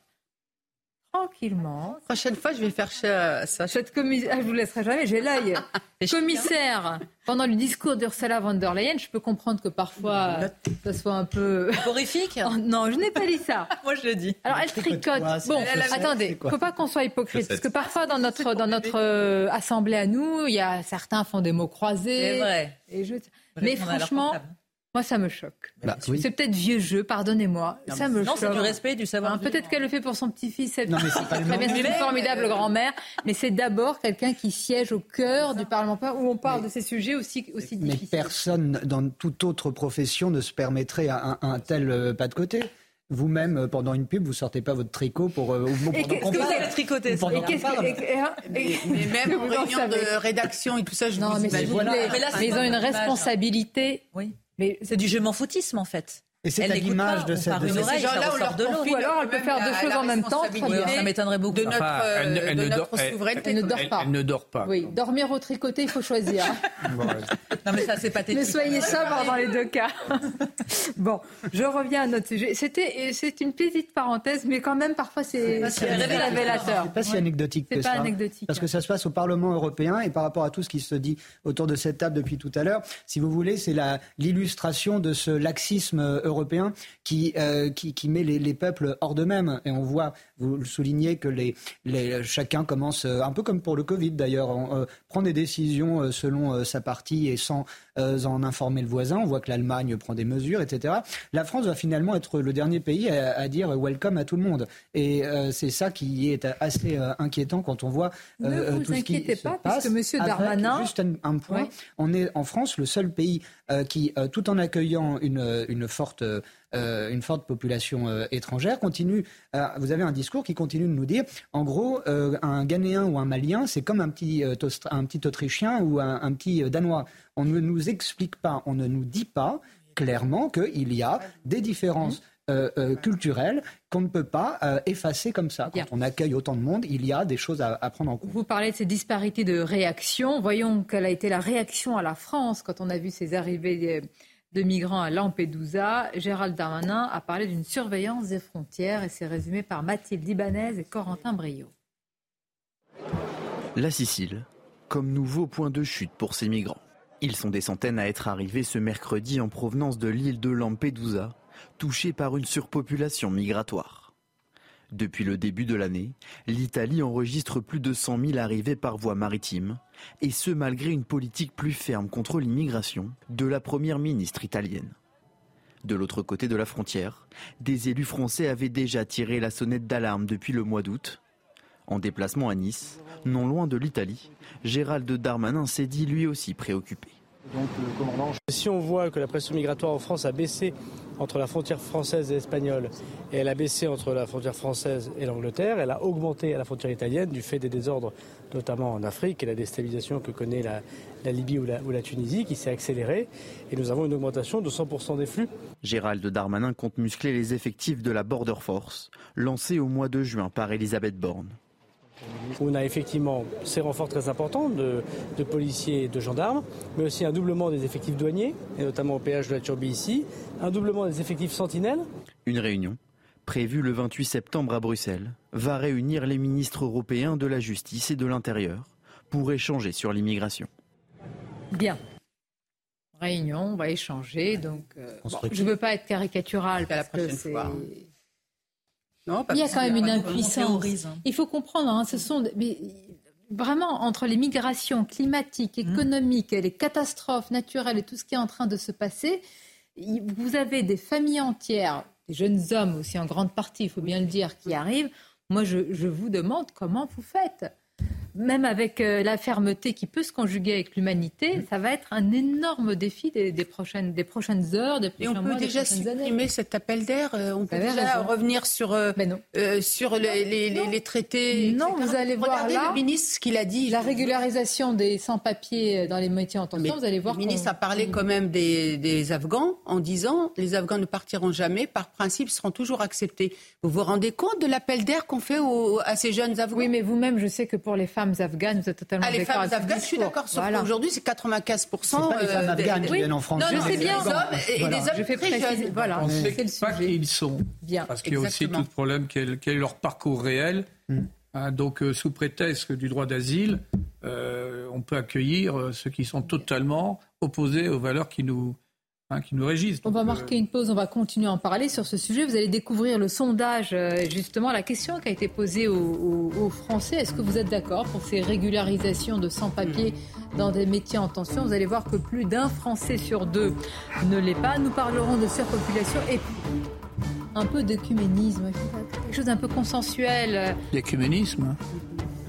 tranquillement. Prochaine fois, je vais faire ça. Cette commissaire, ah, je vous laisserai jamais, j'ai l'œil. commissaire, pendant le discours d'Ursula von der Leyen, je peux comprendre que parfois ça soit un peu horrifique. Oh, non, je n'ai pas dit ça. Moi, je le dis. Alors, elle tricote. Bon, attendez, il ne faut pas qu'on soit hypocrite, parce que parfois dans notre dans notre euh, assemblée à nous, il y a certains font des mots croisés. C'est vrai. Et je... Mais franchement. Moi, ça me choque. Bah, c'est peut-être vieux jeu, pardonnez-moi. Ça me choque. Non, c'est du respect, du savoir. peut-être qu'elle le fait pour son petit-fils. Non, mais c'est pas une formidable grand-mère. Mais c'est d'abord quelqu'un qui siège au cœur du Parlement où on parle de ces sujets aussi, aussi difficiles. Mais personne dans toute autre profession ne se permettrait un, un tel euh, pas de côté. Vous-même, euh, pendant une pub, vous sortez pas votre tricot pour. Euh, qu'est-ce que vous avez tricoté ça mais, même en réunion de rédaction et tout ça, je non, mais, mais ils ont une responsabilité. Oui. Mais c'est du je m'en foutisme en fait. Et c'est à l'image de cette de ces gens-là où leur de Ou alors elle peut faire deux choses en même temps. ça m'étonnerait beaucoup. De notre, elle, de notre souveraineté. Elle ne dort pas. Elle ne dort pas. Oui, dormir au tricoté, il faut choisir. non mais ça c'est pathétique. Mais soyez sobre dans les deux cas. bon, je reviens à notre sujet. C'était c'est une petite parenthèse, mais quand même parfois c'est révélateur. C'est pas si anecdotique que ça. pas anecdotique. Parce que ça se passe au Parlement européen et par rapport à tout ce qui se dit autour de cette table depuis tout à l'heure, si vous voulez, c'est l'illustration de ce laxisme européen qui, euh, qui, qui, met les, les peuples hors d'eux-mêmes. Et on voit, vous le soulignez, que chacun commence, euh, un peu comme pour le Covid d'ailleurs, euh, prend des décisions selon sa partie et sans en informer le voisin. On voit que l'Allemagne prend des mesures, etc. La France va finalement être le dernier pays à, à dire welcome à tout le monde. Et c'est ça qui est assez inquiétant quand on voit ne tout ce qui pas, se passe. Parce que Monsieur Darmanin, juste un, point, on est en France le seul pays qui, tout en accueillant une, une forte euh, une forte population euh, étrangère, continue. vous avez un discours qui continue de nous dire, en gros, euh, un Ghanéen ou un Malien, c'est comme un petit, un petit Autrichien ou un, petit Danois. On ne nous explique pas, on ne nous dit pas clairement qu'il y a des différences. culturelles qu'on ne peut pas effacer comme ça. Quand on accueille autant de monde, il y a des choses à, à, prendre en compte. Vous parlez de ces disparités de réaction. Voyons quelle a été la réaction à la France quand on a vu ces arrivées de migrants à Lampedusa. Gérald Darmanin a parlé d'une surveillance des frontières et c'est résumé par Mathilde Ibanez et Corentin Brio. La Sicile, comme nouveau point de chute pour ces migrants. Ils sont des centaines à être arrivés ce mercredi en provenance de l'île de Lampedusa, touchée par une surpopulation migratoire. Depuis le début de l'année, l'Italie enregistre plus de 100 000 arrivées par voie maritime, et ce malgré une politique plus ferme contre l'immigration de la première ministre italienne. De l'autre côté de la frontière, des élus français avaient déjà tiré la sonnette d'alarme depuis le mois d'août. En déplacement à Nice, non loin de l'Italie, Gérald Darmanin s'est dit lui aussi préoccupé. Si on voit que la pression migratoire en France a baissé entre la frontière française et espagnole, et elle a baissé entre la frontière française et l'Angleterre, elle a augmenté à la frontière italienne du fait des désordres, notamment en Afrique, et la déstabilisation que connaît la, Libye ou la, ou la, Tunisie, qui s'est accélérée, et nous avons une augmentation de 100% des flux. Gérald Darmanin compte muscler les effectifs de la Border Force, lancée au mois de juin par Elisabeth Borne. On a effectivement ces renforts très importants de, policiers et de gendarmes, mais aussi un doublement des effectifs douaniers, et notamment au péage de la Turbie ici, un doublement des effectifs sentinelles. Une réunion prévue le 28 septembre à Bruxelles va réunir les ministres européens de la justice et de l'intérieur pour échanger sur l'immigration. Bien. Réunion, on va échanger. Donc, euh, je ne veux pas être caricatural parce que c'est il y a quand même une impuissance. Il faut comprendre, hein, ce sont mais vraiment entre les migrations climatiques, mmh. économiques, les catastrophes naturelles et tout ce qui est en train de se passer, vous avez des familles entières, des jeunes hommes aussi en grande partie, il faut bien le dire, qui arrivent. Moi, je, vous demande comment vous faites. Même avec euh, la fermeté qui peut se conjuguer avec l'humanité, ça va être un énorme défi des, prochaines, des prochaines heures, des prochains Et on peut déjà supprimer cet appel d'air. Euh, on peut déjà revenir sur, euh, sur les, traités. Non, vous allez voir là. le ministre ce qu'il a dit. La régularisation des sans-papiers dans les métiers en tension. Vous allez voir. Le ministre a parlé quand même des, des Afghans en disant les Afghans ne partiront jamais. Par principe, seront toujours acceptés. Vous vous rendez compte de l'appel d'air qu'on fait à ces jeunes Afghans? Oui, mais vous-même, je sais que pour les femmes afghanes, vous êtes totalement ah, les femmes afghanes, je suis d'accord. Sauf aujourd'hui, c'est 95 C'est pas les femmes euh, afghanes qui viennent en France. Non, je sais bien. Les hommes et les hommes je fais très jeunes. Voilà. On ne sait pas qui ils sont. Bien. Parce qu'il y a aussi tout le problème quel, est leur parcours réel. Hmm. Hein, donc, euh, sous prétexte du droit d'asile, euh, on peut accueillir ceux qui sont totalement opposés aux valeurs qui nous, Hein, qui nous régissent. on va marquer une pause, on va continuer à en parler sur ce sujet. Vous allez découvrir le sondage, euh, justement, la question qui a été posée aux, Français. Est-ce que vous êtes d'accord pour ces régularisations de sans-papiers dans des métiers en tension? Vous allez voir que plus d'un Français sur deux ne l'est pas. Nous parlerons de surpopulation et un peu d'œcuménisme, quelque chose d'un peu consensuel. L'écuménisme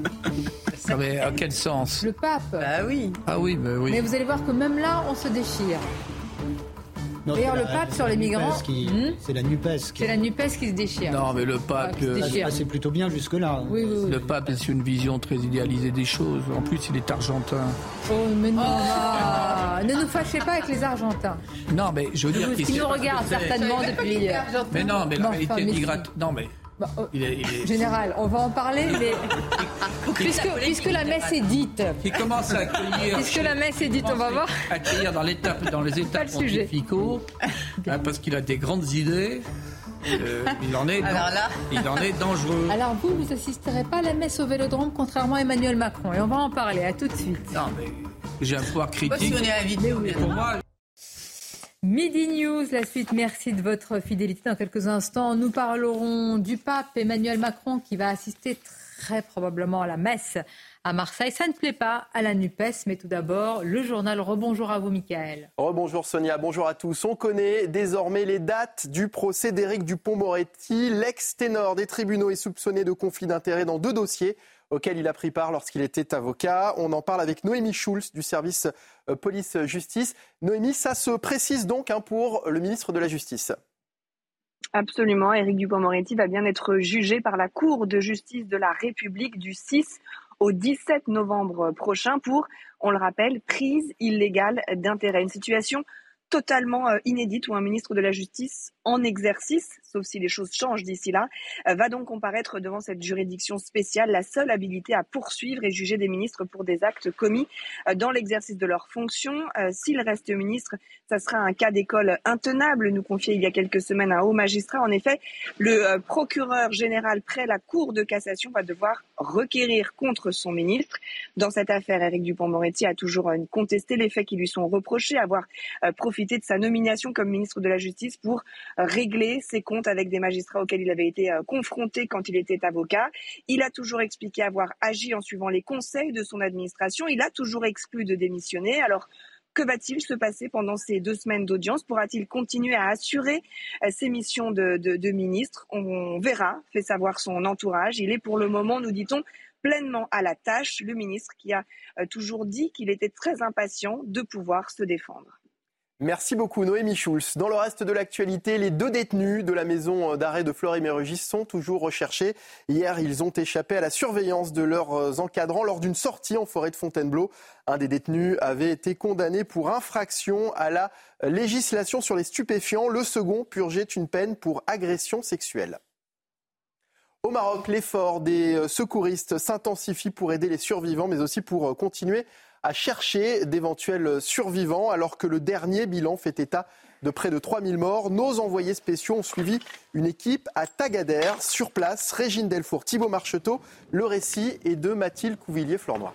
mais à quel sens? Le pape. Ah oui. Ah oui, bah oui. Mais vous allez voir que même là, on se déchire. D'ailleurs, le pape sur les migrants. Hmm c'est la NUPES qui. C'est la NUPES qui se déchire. Non, mais le pape. c'est plutôt bien jusque-là. Oui, oui, le pape a une vision très idéalisée des choses. En plus, il est argentin. Oh, mais non. Oh. Ne nous fâchez pas avec les Argentins. Non, mais je veux dire. Qui nous regardent certainement depuis. Mais non, mais la réalité migratoire. Non, mais bah, oh, Général, on va en parler, mais puisque, puisque, la messe est dite. Qui commence à accueillir. Puisque la messe est dite, on va voir. Accueillir dans, dans les étapes pontificaux, hein, parce qu'il a des grandes idées. Euh, il, en est il en est dangereux. Alors vous, vous assisterez pas à la messe au Vélodrome, contrairement à Emmanuel Macron, et on va en parler. À tout de suite. Non, mais j'ai un pouvoir critique. Pour moi, Midi News, la suite. Merci de votre fidélité. Dans quelques instants, nous parlerons du pape Emmanuel Macron qui va assister très probablement à la messe à Marseille. Ça ne plaît pas à la NUPES, mais tout d'abord, le journal. Rebonjour à vous, Michael. Rebonjour Sonia, bonjour à tous. On connaît désormais les dates du procès d'Éric Dupont-Moretti. L'ex-ténor des tribunaux est soupçonné de conflit d'intérêts dans deux dossiers auquel il a pris part lorsqu'il était avocat. On en parle avec Noémie Schulz du service euh, police-justice. Noémie, ça se précise donc hein, pour le ministre de la Justice. Absolument. Éric Dupond-Moretti va bien être jugé par la Cour de justice de la République du 6 au 17 novembre prochain pour, on le rappelle, prise illégale d'intérêt. Une situation totalement euh, inédite où un ministre de la Justice en exercice, sauf si les choses changent d'ici là, euh, va donc comparaître devant cette juridiction spéciale, la seule habilité à poursuivre et juger des ministres pour des actes commis euh, dans l'exercice de leurs fonctions. S'il reste ministre, ça sera un cas d'école intenable, nous confiait il y a quelques semaines un haut magistrat. En effet, le procureur général près la Cour de cassation va devoir requérir contre son ministre. Dans cette affaire, Éric Dupont-Moretti a toujours contesté les faits qui lui sont reprochés, avoir profité de sa nomination comme ministre de la Justice pour euh, régler ses comptes avec des magistrats auxquels il avait été euh, confronté quand il était avocat. Il a toujours expliqué avoir agi en suivant les conseils de son administration. Il a toujours exclu de démissionner. Alors, que va-t-il se passer pendant ces deux semaines d'audience? Pourra-t-il continuer à assurer euh, ses missions de, de ministre? On verra, fait savoir son entourage. Il est pour le moment, nous dit-on, pleinement à la tâche, le ministre qui a toujours dit qu'il était très impatient de pouvoir se défendre. Merci beaucoup Noémie Schulz. Dans le reste de l'actualité, les deux détenus de la maison d'arrêt de Fleury-Mérogis sont toujours recherchés. Hier, ils ont échappé à la surveillance de leurs encadrants lors d'une sortie en forêt de Fontainebleau. Un des détenus avait été condamné pour infraction à la législation sur les stupéfiants. Le second purgeait une peine pour agression sexuelle. Au Maroc, l'effort des secouristes s'intensifie pour aider les survivants, mais aussi pour continuer à chercher d'éventuels survivants alors que le dernier bilan fait état de près de 3000 morts. Nos envoyés spéciaux ont suivi une équipe à Tagadère, sur place. Régine Delfour, Thibault Marcheteau, le récit est de Mathilde Couvillier-Flornois.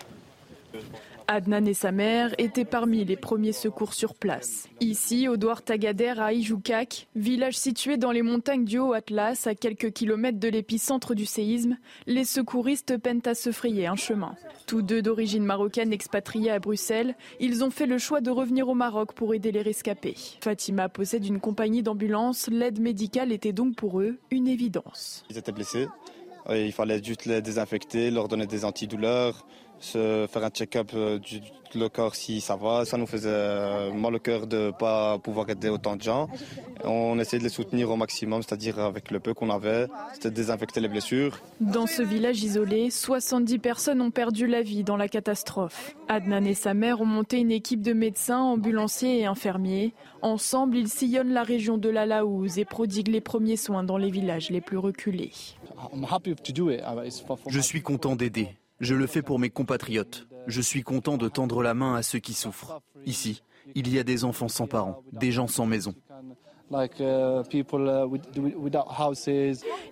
Adnan et sa mère étaient parmi les premiers secours sur place. Ici, au Douar Tagader à Ijoukak, village situé dans les montagnes du Haut-Atlas, à quelques kilomètres de l'épicentre du séisme, les secouristes peinent à se frayer un chemin. Tous deux d'origine marocaine expatriés à Bruxelles, ils ont fait le choix de revenir au Maroc pour aider les rescapés. Fatima possède une compagnie d'ambulance, l'aide médicale était donc pour eux une évidence. Ils étaient blessés, il fallait juste les désinfecter, leur donner des antidouleurs, se faire un check-up euh, du le corps si ça va. Ça nous faisait euh, mal au cœur de ne pas pouvoir aider autant de gens. On essayait de les soutenir au maximum, c'est-à-dire avec le peu qu'on avait, c'était de désinfecter les blessures. Dans ce village isolé, 70 personnes ont perdu la vie dans la catastrophe. Adnan et sa mère ont monté une équipe de médecins, ambulanciers et infirmiers. Ensemble, ils sillonnent la région de la Laouze et prodiguent les premiers soins dans les villages les plus reculés. Je suis content d'aider. Je le fais pour mes compatriotes. Je suis content de tendre la main à ceux qui souffrent. Ici, il y a des enfants sans parents, des gens sans maison.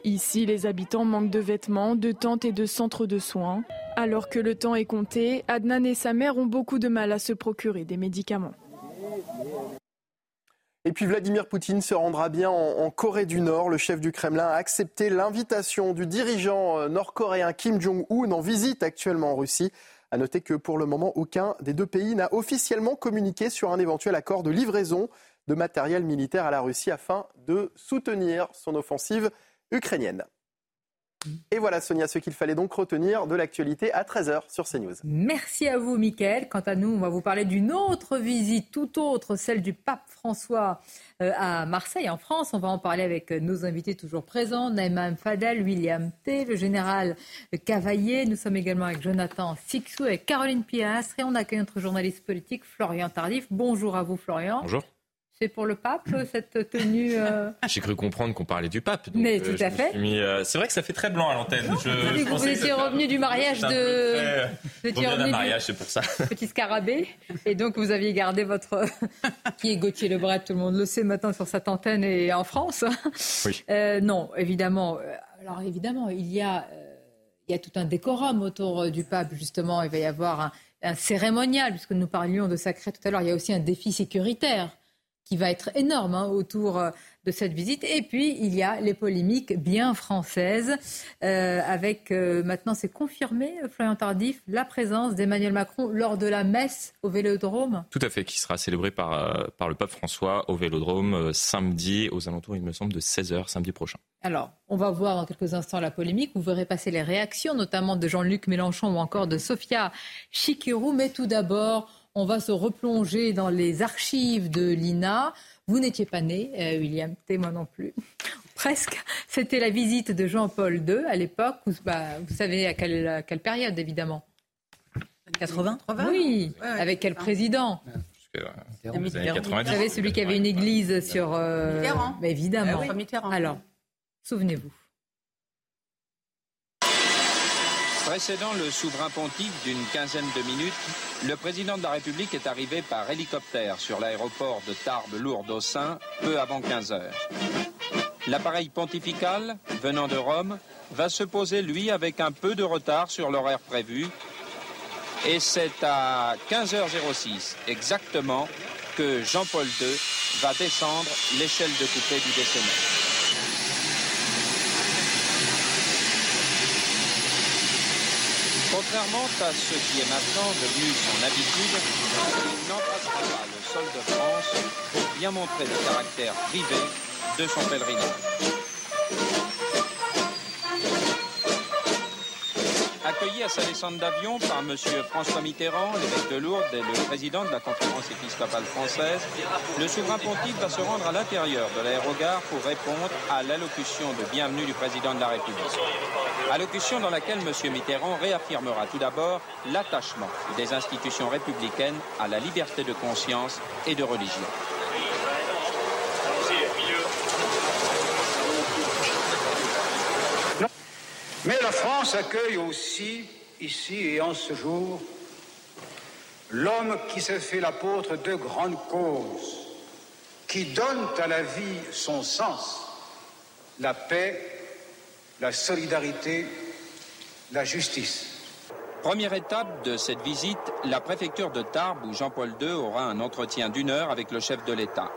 Ici, les habitants manquent de vêtements, de tentes et de centres de soins. Alors que le temps est compté, Adnan et sa mère ont beaucoup de mal à se procurer des médicaments. Et puis Vladimir Poutine se rendra bien en, Corée du Nord. Le chef du Kremlin a accepté l'invitation du dirigeant euh, nord-coréen Kim Jong-un en visite actuellement en Russie. A noter que pour le moment, aucun des deux pays n'a officiellement communiqué sur un éventuel accord de livraison de matériel militaire à la Russie afin de soutenir son offensive ukrainienne. Et voilà, Sonia, ce qu'il fallait donc retenir de l'actualité à 13h sur CNews. Merci à vous, Mickaël. Quant à nous, on va vous parler d'une autre visite, tout autre, celle du pape François euh, à Marseille, en France. On va en parler avec nos invités toujours présents, Naïma Fadel, William T, le général Cavaillé. Nous sommes également avec Jonathan Sixou et Caroline Piastre. Et on accueille notre journaliste politique, Florian Tardif. Bonjour à vous, Florian. Bonjour. C'est pour le pape, cette tenue euh J'ai cru comprendre qu'on parlait du pape. Mais tout euh, à fait. Euh, c'est vrai que ça fait très blanc à l'antenne. Je, vous étiez revenu du mariage de. Vous étiez revenu mariage, c'est pour ça. Petit scarabée. Et donc vous aviez gardé votre. qui est Gauthier Lebret, tout le monde le sait maintenant sur cette antenne et en France. Oui. non, évidemment. Alors évidemment, il y a. il y a tout un décorum autour du pape, justement. Il va y avoir un, un cérémonial, puisque nous parlions de sacré tout à l'heure. Il y a aussi un défi sécuritaire qui va être énorme hein, autour euh, de cette visite. Et puis, il y a les polémiques bien françaises, euh, avec euh, maintenant, c'est confirmé, Florian Tardif, la présence d'Emmanuel Macron lors de la messe au Vélodrome. Tout à fait, qui sera célébrée par, par le pape François au Vélodrome samedi, aux alentours, il me semble, de 16h, samedi prochain. Alors, on va voir dans quelques instants la polémique. Vous verrez passer les réactions, notamment de Jean-Luc Mélenchon ou encore de Sophia Chikirou. Mais tout d'abord, on va se replonger dans les archives de l'INA. Vous n'étiez pas né, euh, William T, moi non plus. Presque. C'était la visite de Jean-Paul II à l'époque. Bah, vous savez à quelle, période, évidemment? 80 Oui. Avec quel président? Vous savez, celui qui avait une église sur. Euh, Mitterrand. Mais évidemment. Mitterrand. Alors, souvenez-vous. Précédant le souverain pontife d'une quinzaine de minutes, le président de la République est arrivé par hélicoptère sur l'aéroport de Tarbes-Lourdes-Aussin peu avant 15 heures. L'appareil pontifical, venant de Rome, va se poser, lui, avec un peu de retard sur l'horaire prévu. Et c'est à 15h06 exactement que Jean-Paul II va descendre l'échelle de coupé du décennale. Contrairement à ce qui est maintenant devenu son habitude, il n'embrassera pas le sol de France pour bien montrer le caractère privé de son pèlerinage. Accueilli à sa descente d'avion par M. François Mitterrand, l'évêque de Lourdes et le président de la conférence épiscopale française, le souverain pontife va se rendre à l'intérieur de l'aérogare pour répondre à l'allocution de bienvenue du président de la République. Allocution dans laquelle M. Mitterrand réaffirmera tout d'abord l'attachement des institutions républicaines à la liberté de conscience et de religion. Mais la France accueille aussi, ici et en ce jour, l'homme qui s'est fait l'apôtre de grandes causes, qui donne à la vie son sens, la paix, la solidarité, la justice. Première étape de cette visite, la préfecture de Tarbes où Jean-Paul II aura un entretien d'une heure avec le chef de l'État.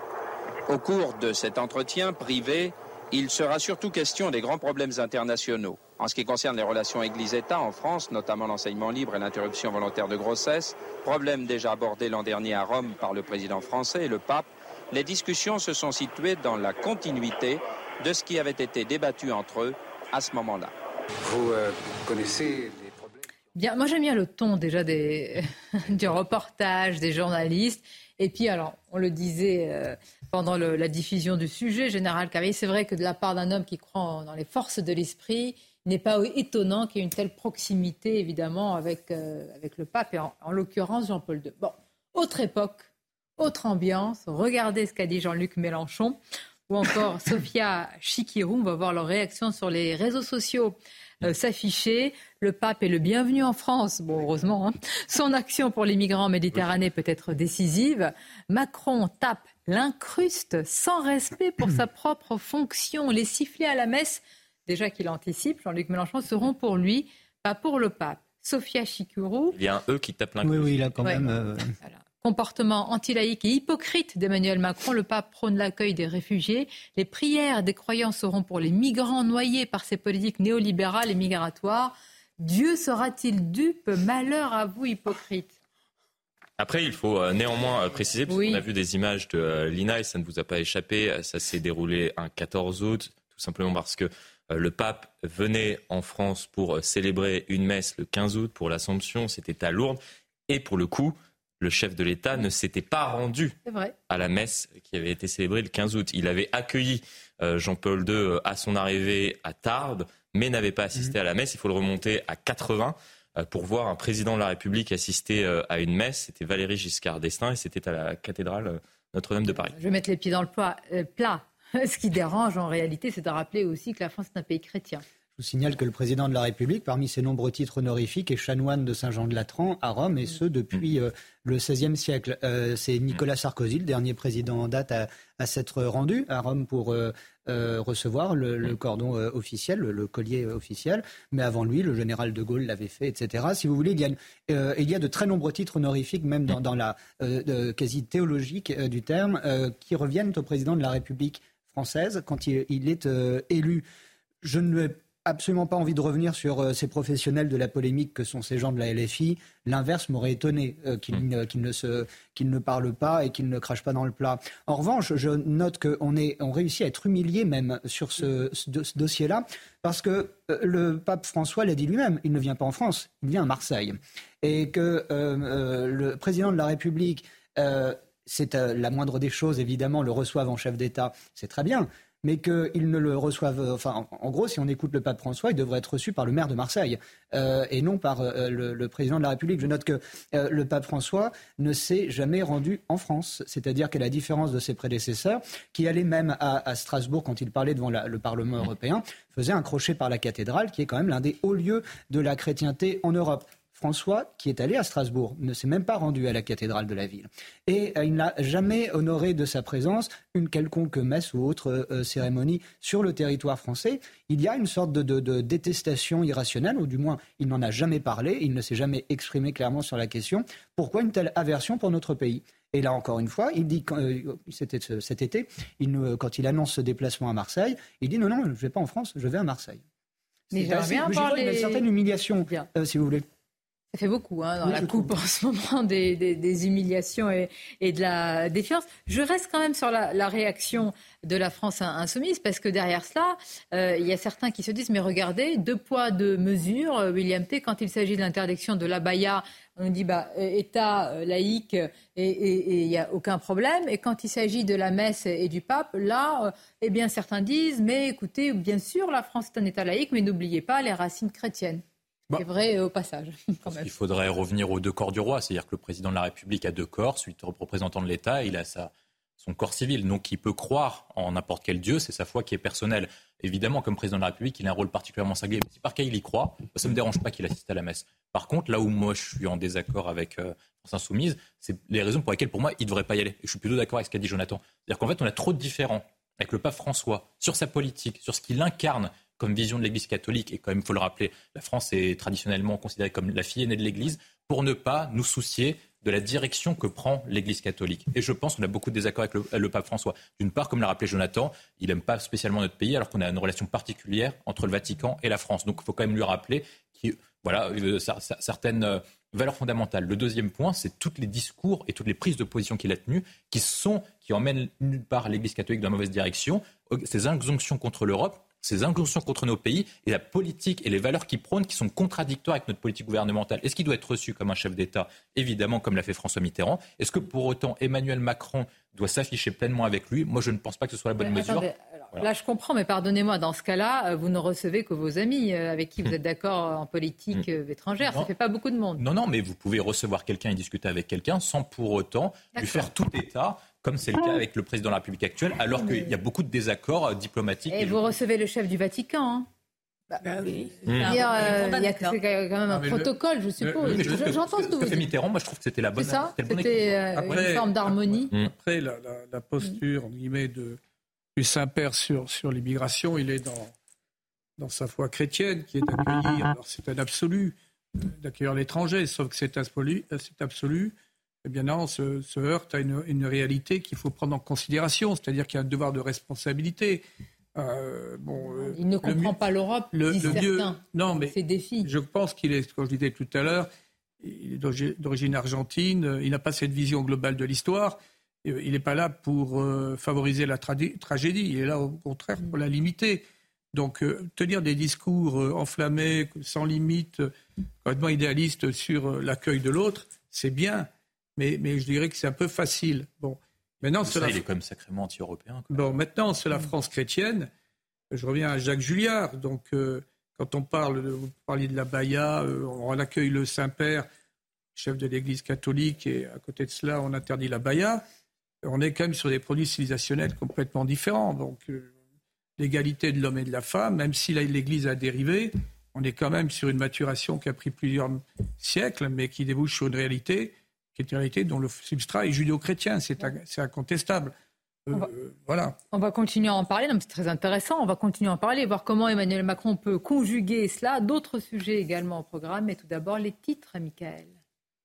Au cours de cet entretien privé, il sera surtout question des grands problèmes internationaux. En ce qui concerne les relations Église-État en France, notamment l'enseignement libre et l'interruption volontaire de grossesse, problème déjà abordé l'an dernier à Rome par le président français et le pape, les discussions se sont situées dans la continuité de ce qui avait été débattu entre eux à ce moment-là. Vous euh, connaissez les problèmes? Bien, moi j'aime bien le ton déjà des, du reportage, des journalistes. Et puis, alors, on le disait euh, pendant le- la diffusion du sujet, Général Cavalier, c'est vrai que de la part d'un homme qui croit en- dans les forces de l'esprit, il n'est pas étonnant qu'il y ait une telle proximité, évidemment, avec, euh, avec le pape, et en, en l'occurrence Jean-Paul II. Bon, autre époque, autre ambiance. Regardez ce qu'a dit Jean-Luc Mélenchon ou encore Sophia Chikirou. On va voir leur réaction sur les réseaux sociaux euh, s'afficher. Le pape est le bienvenu en France. Bon, heureusement. hein. Son action pour les migrants en Méditerranée peut être décisive. Macron tape l'incruste sans respect pour sa propre fonction. Les sifflets à la messe, déjà qu'il anticipe, Jean-Luc Mélenchon, seront pour lui, pas pour le pape. Sophia Chikirou. Il y a un E qui tape l'un. Oui, oui, là quand Ouais. même. euh, Comportement antilaïque et hypocrite d'Emmanuel Macron, le pape prône l'accueil des réfugiés. Les prières des croyants seront pour les migrants noyés par ces politiques néolibérales et migratoires. Dieu sera-t-il dupe? Malheur à vous, hypocrite. Après, il faut euh, néanmoins euh, préciser, parce Oui. qu'on a vu des images de euh, l'INA et ça ne vous a pas échappé, ça s'est déroulé un 14 août, tout simplement parce que euh, le pape venait en France pour euh, célébrer une messe le 15 août pour l'Assomption, c'était à Lourdes, et pour le coup, le chef de l'État ne s'était pas rendu à la messe qui avait été célébrée le 15 août. Il avait accueilli euh, Jean-Paul II euh, à son arrivée à Tarbes, mais n'avait pas assisté à la messe. Il faut le remonter à 80 euh, pour voir un président de la République assister euh, à une messe. C'était Valéry Giscard d'Estaing et c'était à la cathédrale euh, Notre-Dame de Paris. Je vais mettre les pieds dans le plat. Ce qui dérange en réalité, c'est de rappeler aussi que la France est un pays chrétien. Je vous signale que le président de la République, parmi ses nombreux titres honorifiques, est chanoine de Saint-Jean-de-Latran à Rome, et ce depuis euh, le XVIe siècle. Euh, C'est Nicolas Sarkozy, le dernier président en date à, à s'être rendu à Rome pour euh, euh, recevoir le, le cordon euh, officiel, le, le collier officiel. Mais avant lui, le général de Gaulle l'avait fait, etc. Si vous voulez, il y a, une- euh, il y a de très nombreux titres honorifiques, même dans, dans la quasi théologique euh, du terme, euh, qui reviennent au président de la République française quand il, il est euh, élu. Je ne absolument pas envie de revenir sur euh, ces professionnels de la polémique que sont ces gens de la LFI. L'inverse m'aurait étonné euh, qu'ils ne, qu'ils ne, ne parlent pas et qu'ils ne crachent pas dans le plat. En revanche, je note qu'on on réussit à être humilié même sur ce, ce do- ce dossier-là parce que le pape François l'a dit lui-même, il ne vient pas en France, il vient à Marseille. Et que le président de la République, c'est euh, la moindre des choses évidemment, le reçoive en chef d'État, c'est très bien mais qu'ils ne le reçoivent. euh, Enfin, en, en gros, si on écoute le pape François, il devrait être reçu par le maire de Marseille euh, et non par euh, le, le président de la République. Je note que le pape François ne s'est jamais rendu en France, c'est-à-dire qu'à la différence de ses prédécesseurs, qui allaient même à, à Strasbourg quand il parlait devant la- le Parlement européen, faisait un crochet par la cathédrale, qui est quand même l'un des hauts lieux de la chrétienté en Europe. François, qui est allé à Strasbourg, ne s'est même pas rendu à la cathédrale de la ville. Et euh, il n'a jamais honoré de sa présence une quelconque messe ou autre euh, euh, cérémonie sur le territoire français. Il y a une sorte de, de- de détestation irrationnelle, ou du moins il n'en a jamais parlé, il ne s'est jamais exprimé clairement sur la question. Pourquoi une telle aversion pour notre pays? Et là, encore une fois, il dit, euh, c'était ce- cet été, il quand il annonce ce déplacement à Marseille, il dit non, non, je ne vais pas en France, je vais à Marseille. Mais j'aimerais bien vois une certaine humiliation, euh, si vous voulez. Ça fait beaucoup hein, dans Oui, la coupe en ce moment des, des- des humiliations et, et de la défiance. Je reste quand même sur la, la réaction de la France in- insoumise parce que derrière cela, euh, il y a certains qui se disent mais regardez, deux poids, deux mesures. Euh, William T. Quand il s'agit de l'interdiction de l'abaya, on dit bah, euh, État laïque et il n'y a aucun problème. Et quand il s'agit de la messe et du pape, là, euh, eh bien certains disent mais écoutez, bien sûr, la France est un État laïque, mais n'oubliez pas les racines chrétiennes. C'est vrai euh, au passage, quand même. Il faudrait revenir aux deux corps du roi, c'est-à-dire que le président de la République a deux corps, celui de représentant de l'État, il a sa, son corps civil, donc il peut croire en n'importe quel dieu, c'est sa foi qui est personnelle. Évidemment, comme président de la République, il a un rôle particulièrement singulier. Si par cas il y croit, ça ne me dérange pas qu'il assiste à la messe. Par contre, là où moi je suis en désaccord avec euh, France Insoumise, c'est les raisons pour lesquelles pour moi il ne devrait pas y aller. Et je suis plutôt d'accord avec ce qu'a dit Jonathan. C'est-à-dire qu'en fait, on a trop de différents avec le pape François sur sa politique, sur ce qu'il incarne comme vision de l'Église catholique, et quand même, il faut le rappeler, la France est traditionnellement considérée comme la fille aînée de l'Église, pour ne pas nous soucier de la direction que prend l'Église catholique. Et je pense qu'on a beaucoup de désaccords avec le, pape François. D'une part, comme l'a rappelé Jonathan, il n'aime pas spécialement notre pays, alors qu'on a une relation particulière entre le Vatican et la France. Donc il faut quand même lui rappeler qu'il voilà, euh, cer- cer- certaines euh, valeurs fondamentales. Le deuxième point, c'est tous les discours et toutes les prises de position qu'il a tenues qui sont, qui emmènent nulle part l'Église catholique dans la mauvaise direction. Ces injonctions contre l'Europe, ces injonctions contre nos pays et la politique et les valeurs qui prônent qui sont contradictoires avec notre politique gouvernementale. Est-ce qu'il doit être reçu comme un chef d'État? Évidemment, comme l'a fait François Mitterrand. Est-ce que pour autant Emmanuel Macron doit s'afficher pleinement avec lui? Moi, je ne pense pas que ce soit la bonne mesure. Là, je comprends, mais pardonnez-moi, dans ce cas-là, euh, vous ne recevez que vos amis euh, avec qui vous êtes d'accord en politique Hmm. euh, étrangère. Ça ne fait pas beaucoup de monde. Non, non, mais vous pouvez recevoir quelqu'un et discuter avec quelqu'un sans pour autant lui faire tout État, comme c'est le cas avec le président de la République actuelle, alors qu'il y a beaucoup de désaccords euh, diplomatiques. Et vous recevez le chef du Vatican. Hein oui. C'est-à-dire, euh, il y a c'est quand même un le- protocole, je suppose. Oui, mais je J'entends ce que vous fait dites. Mitterrand, moi je trouve que c'était la bonne. C'est ça c'était bon euh, une forme d'harmonie. Après, la, la- la posture, entre guillemets, de, du Saint-Père sur, sur l'immigration, il est dans, dans sa foi chrétienne, qui est d'accueillir, alors c'est un absolu, euh, d'accueillir l'étranger, sauf que c'est absolu, euh, c'est absolu, eh bien non, se, se heurte à une, une réalité qu'il faut prendre en considération, c'est-à-dire qu'il y a un devoir de responsabilité. Euh, bon, euh, Il ne comprend pas l'Europe, le, disent le mieux, non, mais Ses défis. je pense qu'il est, comme je disais tout à l'heure, il est d'origi- d'origine argentine, euh, il n'a pas cette vision globale de l'histoire, il n'est pas là pour euh, favoriser la tragédie, il est là au contraire pour la limiter. Donc tenir des discours enflammés, sans limite, complètement idéalistes sur l'accueil de l'autre, c'est bien, mais, mais je dirais que c'est un peu facile. Bon, maintenant, Ça, cela il est quand même sacrément anti-européen. Bon, maintenant, c'est la France chrétienne. Je reviens à Jacques Julliard. Donc, euh, quand on parle, de, vous parliez de la Baïa, euh, on accueille le Saint-Père, chef de l'Église catholique, et à côté de cela, on interdit la Baïa. On est quand même sur des produits civilisationnels complètement différents. Donc, euh, l'égalité de l'homme et de la femme, même si l'Église a dérivé, on est quand même sur une maturation qui a pris plusieurs siècles, mais qui débouche sur une réalité qui est une réalité dont le substrat est judéo-chrétien. C'est incontestable. Euh, voilà. On va continuer à en parler, c'est très intéressant. On va continuer à en parler, voir comment Emmanuel Macron peut conjuguer cela. D'autres sujets également au programme, mais tout d'abord les titres, Michael.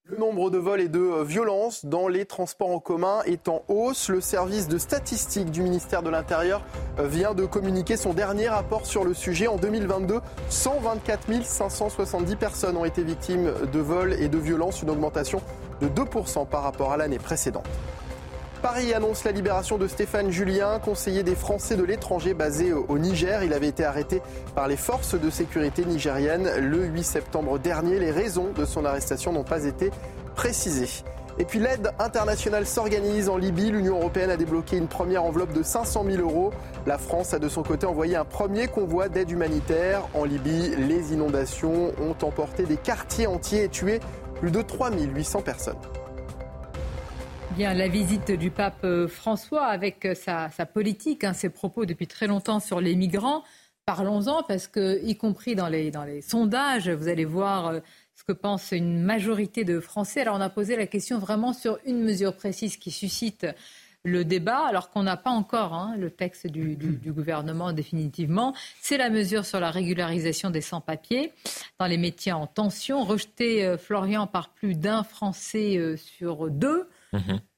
Le nombre de vols et de euh, violences dans les transports en commun est en hausse. Le service de statistique du ministère de l'Intérieur euh, vient de communiquer son dernier rapport sur le sujet. En 2022, 124 570 personnes ont été victimes de vols et de violences, une augmentation de 2% par rapport à l'année précédente. Paris annonce la libération de Stéphane Julien, conseiller des Français de l'étranger basé au Niger. Il avait été arrêté par les forces de sécurité nigériennes le 8 septembre dernier. Les raisons de son arrestation n'ont pas été précisées. Et puis l'aide internationale s'organise en Libye. L'Union européenne a débloqué une première enveloppe de 500 000 euros. La France a de son côté envoyé un premier convoi d'aide humanitaire. En Libye, les inondations ont emporté des quartiers entiers et tué plus de 3800 personnes. Bien, la visite du pape euh, François avec euh, sa, politique, hein, ses propos depuis très longtemps sur les migrants. Parlons-en parce que, y compris dans les, dans les sondages, vous allez voir euh, ce que pense une majorité de Français. Alors, on a posé la question vraiment sur une mesure précise qui suscite le débat, alors qu'on n'a pas encore hein, le texte du, du- du gouvernement définitivement. C'est la mesure sur la régularisation des sans-papiers dans les métiers en tension, rejetée, euh, Florian, par plus d'un Français euh, sur deux.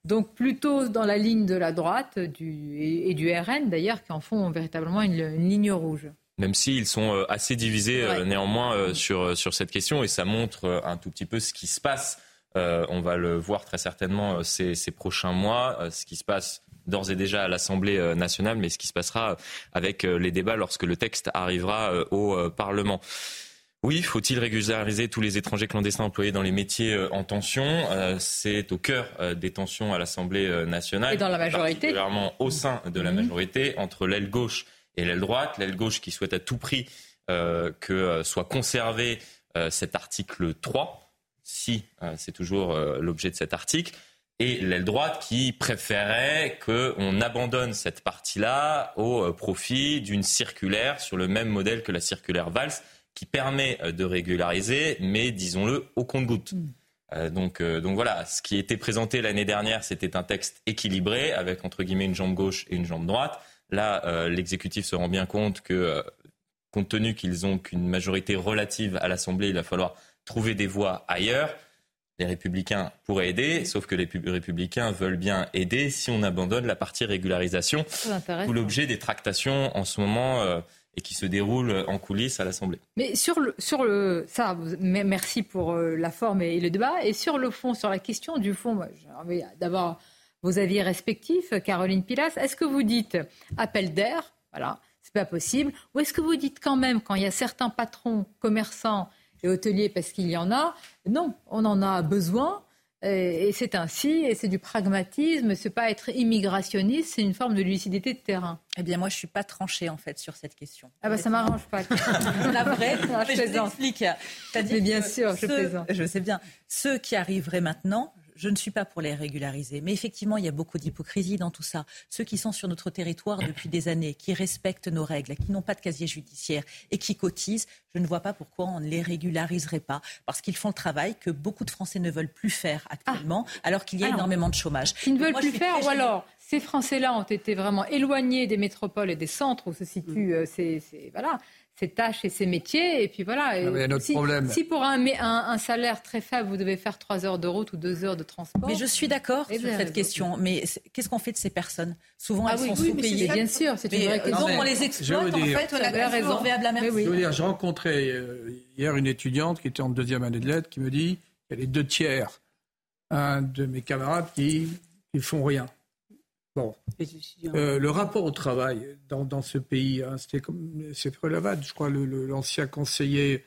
Donc plutôt dans la ligne de la droite du, et, et du RN d'ailleurs, qui en font véritablement une, une ligne rouge. Même s'ils sont euh, assez divisés euh, Ouais. néanmoins euh, sur, euh, sur cette question et ça montre euh, un tout petit peu ce qui se passe. Euh, on va le voir très certainement euh, ces, ces prochains mois, euh, ce qui se passe d'ores et déjà à l'Assemblée nationale, mais ce qui se passera avec les débats lorsque le texte arrivera au Parlement. Oui, faut-il régulariser tous les étrangers clandestins employés dans les métiers en tension? Euh, C'est au cœur des tensions à l'Assemblée nationale. Et dans la majorité. Particulièrement au sein de la Mhm. majorité, entre l'aile gauche et l'aile droite. L'aile gauche qui souhaite à tout prix euh, que soit conservé euh, cet article 3, si euh, c'est toujours euh, l'objet de cet article. Et l'aile droite qui préférait qu'on abandonne cette partie-là au euh, profit d'une circulaire sur le même modèle que la circulaire Valls, qui permet de régulariser, mais disons-le, au compte-goutte. Euh, donc, euh, donc voilà, ce qui était présenté l'année dernière, c'était un texte équilibré, avec entre guillemets une jambe gauche et une jambe droite. Là, euh, l'exécutif se rend bien compte que, compte tenu qu'ils ont qu'une majorité relative à l'Assemblée, il va falloir trouver des voies ailleurs. Les républicains pourraient aider, sauf que les pu- républicains veulent bien aider si on abandonne la partie régularisation. Tout l'objet des tractations en ce moment euh, et qui se déroulent en coulisses à l'Assemblée. Mais sur le, sur le ça, merci pour euh, la forme et le débat. Et sur le fond, sur la question du fond, moi, j'ai envie d'avoir vos avis respectifs. Caroline Pilas, est-ce que vous dites appel d'air? Voilà. c'est pas possible. Ou est-ce que vous dites quand même, quand il y a certains patrons, commerçants et hôteliers, parce qu'il y en a, non, on en a besoin. Et c'est ainsi, et c'est du pragmatisme, c'est pas être immigrationniste, c'est une forme de lucidité de terrain. Eh bien, moi, je suis pas tranchée en fait sur cette question. Ah bah ça m'arrange pas. La vraie, Ah, je je t'explique. Mais bien sûr, je plaisante. Je sais bien. Ceux qui arriveraient maintenant, je ne suis pas pour les régulariser. Mais effectivement, il y a beaucoup d'hypocrisie dans tout ça. Ceux qui sont sur notre territoire depuis des années, qui respectent nos règles, qui n'ont pas de casier judiciaire et qui cotisent, je ne vois pas pourquoi on ne les régulariserait pas. Parce qu'ils font le travail que beaucoup de Français ne veulent plus faire actuellement, alors qu'il y a Alors, énormément de chômage. Qui ne veulent Moi, plus faire, ou alors ces Français-là ont été vraiment éloignés des métropoles et des centres où se situent euh, ces, ces- voilà, ces tâches et ces métiers. Et puis voilà. Ah, mais il si, problème. si pour un, mé- un- un salaire très faible, vous devez faire 3 heures de route ou 2 heures de transport. Mais je suis d'accord Eh sur cette question. Mais c'est- qu'est-ce qu'on fait de ces personnes? Souvent, Ah elles oui, sont oui, mais sous-payées. Bien sûr, c'est une Mais, vraie euh, question. donc, on Mais les je exploite. veux En dire- fait, on a raison. à merci. Oui, Je veux dire, j'ai rencontré euh, hier une étudiante qui était en deuxième année de lettres qui me dit qu'il y a les deux tiers, un de mes camarades qui ne font rien. Bon. Euh, le rapport au travail dans, dans ce pays, hein, c'était comme c'est relevable, je crois, le- le- l'ancien conseiller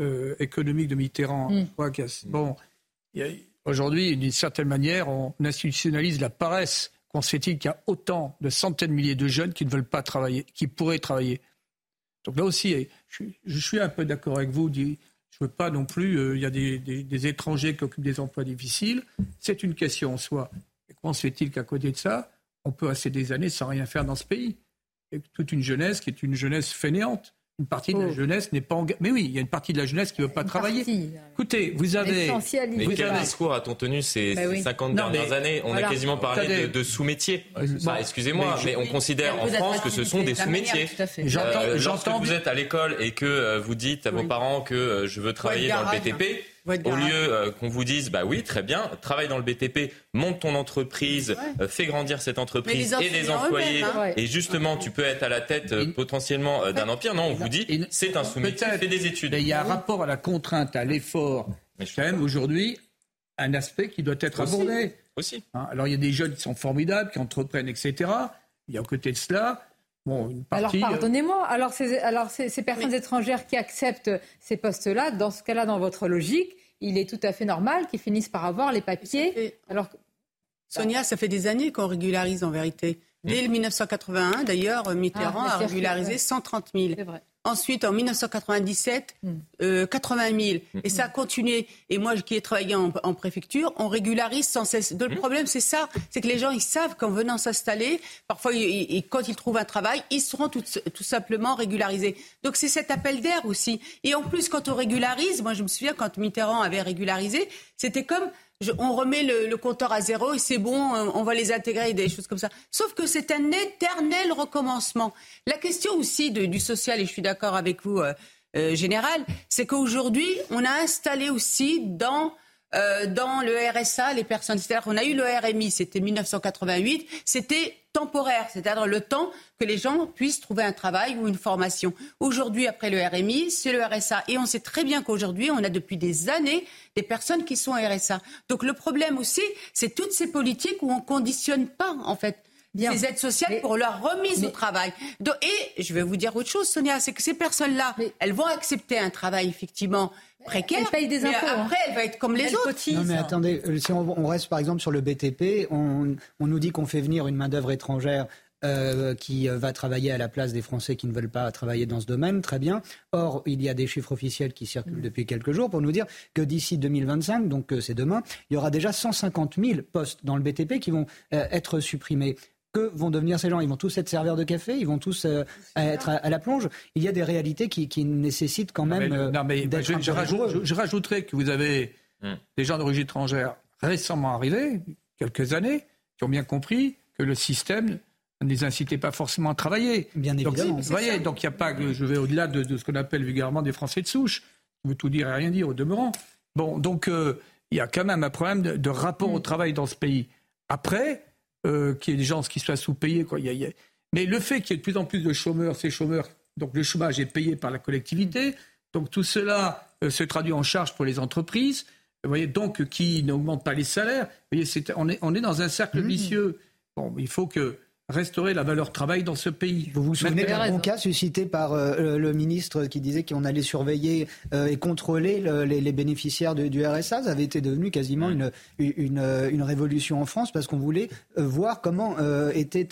euh, économique de Mitterrand. Mm. je crois qu'il y a- bon, aujourd'hui, d'une certaine manière, on institutionnalise la paresse. Qu'on se fait-il qu'il y a autant de centaines de milliers de jeunes qui ne veulent pas travailler, qui pourraient travailler donc là aussi, je, suis- je suis un peu d'accord avec vous. dit- Je ne veux pas non plus. euh, Il y a des, des- des étrangers qui occupent des emplois difficiles. C'est une question en soi. Et comment se fait-il qu'à côté de ça, on peut passer des années sans rien faire dans ce pays Et toute une jeunesse qui est une jeunesse fainéante. Une partie de la Oh. jeunesse n'est pas engagée. Mais oui, il y a une partie de la jeunesse qui ne veut pas travailler. partie. Écoutez, vous avez. Mais quel discours a-t-on tenu ces, Bah ces oui. 50 Non, dernières mais- années? On Voilà. a quasiment parlé de, de sous-métiers. bon, Enfin, Excusez-moi, mais je- mais, on considère en France que ce sont des sous-métiers. tout à fait. J'entends- Euh, lorsque vous êtes à l'école et que euh, vous dites à vos Oui. parents que euh, je veux travailler dans le BTP, Votre au lieu euh, qu'on vous dise bah oui très bien, travaille dans le BTP, monte ton entreprise, euh, fais grandir cette entreprise et les employés hein. et justement tu peux être à la tête euh, potentiellement euh, d'un empire. Non, on vous dit c'est un sous-métier, Peut-être. fais des études. Mais il y a un rapport à la contrainte, à l'effort. Mais je- Quand même, aujourd'hui, un aspect qui doit être abordé. Aussi. Hein, alors il y a des jeunes qui sont formidables, qui entreprennent, etc. Il y a à côté de cela, bon, une Alors partie. euh, pardonnez-moi, alors ces, alors ces, ces personnes étrangères qui acceptent ces postes-là, dans ce cas-là, dans votre logique, il est tout à fait normal qu'ils finissent par avoir les papiers. fait- Alors que- Sonia, ça fait des années qu'on régularise en vérité. Dès le 1981, d'ailleurs, Mitterrand Ah, a régularisé vrai. 130 000. c'est vrai. Ensuite, en 1997, Mm. euh, 80 000. Et ça a continué. Et moi, qui ai travaillé en, en préfecture, on régularise sans cesse. Donc, Le problème, c'est ça. C'est que les gens, ils savent qu'en venant s'installer, parfois, ils- ils- quand ils trouvent un travail, ils seront tout, tout simplement régularisés. Donc, c'est cet appel d'air aussi. Et en plus, quand on régularise, moi, je me souviens quand Mitterrand avait régularisé, c'était comme je- on remet le, le compteur à zéro et c'est bon, euh, on va les intégrer, des choses comme ça. Sauf que c'est un éternel recommencement. La question aussi du social, et je suis d'accord avec vous, euh, euh, Général, c'est qu'aujourd'hui, on a installé aussi dans euh, dans le RSA les personnes. C'est-à-dire qu'on a eu le RMI, c'était 1988, c'était temporaire, c'est-à-dire le temps que les gens puissent trouver un travail ou une formation. Aujourd'hui, après le RMI, c'est le RSA. Et on sait très bien qu'aujourd'hui, on a depuis des années des personnes qui sont RSA. Donc le problème aussi, c'est toutes ces politiques où on conditionne pas, en fait, Bien. ces aides sociales Mais- pour leur remise mais- au travail. Et je vais vous dire autre chose, Sonia, c'est que ces personnes-là, elles vont accepter un travail effectivement précaire. Elles payent des mais impôts, hein. Après, elles vont être comme les autres. Non mais attendez, euh, si on, on reste par exemple sur le BTP, on, on nous dit qu'on fait venir une main-d'œuvre étrangère euh, qui euh, va travailler à la place des Français qui ne veulent pas travailler dans ce domaine, très bien. Or, il y a des chiffres officiels qui circulent depuis quelques jours pour nous dire que d'ici 2025, donc c'est demain, il y aura déjà 150 000 postes dans le BTP qui vont euh, être supprimés. Que vont devenir ces gens Ils vont tous être serveurs de café Ils vont tous euh, être à, à la plonge Il y a des réalités qui, qui nécessitent quand Non, même mais, euh, non, mais d'être je, je peu rajoute- rigoureux. je- je rajouterais que vous avez Hmm. des gens d'origine étrangère récemment arrivés, quelques années, qui ont bien compris que le système ne les incitait pas forcément à travailler. Bien Donc, évidemment. vous voyez, donc il n'y a pas que je vais au-delà de, de ce qu'on appelle vulgairement des Français de souche. Je veux tout dire et rien dire au demeurant. Bon, donc euh, il y a quand même un problème de, de rapport au travail dans ce pays. Après, euh, qu'il y ait des gens qui soient sous-payés, quoi. il y a- il y a- Mais le fait qu'il y ait de plus en plus de chômeurs, ces chômeurs, donc le chômage est payé par la collectivité, donc tout cela euh, se traduit en charge pour les entreprises. Vous voyez, donc qui n'augmente pas les salaires. Vous voyez, c'est- on, est, on est dans un cercle vicieux. Bon, il faut que restaurer la valeur travail dans ce pays. Vous vous souvenez d'un bon cas suscité par euh, le ministre qui disait qu'on allait surveiller euh, et contrôler les, bénéficiaires du RSA Ça avait été devenu quasiment une, une, une, révolution en France parce qu'on voulait euh, voir comment, étaient,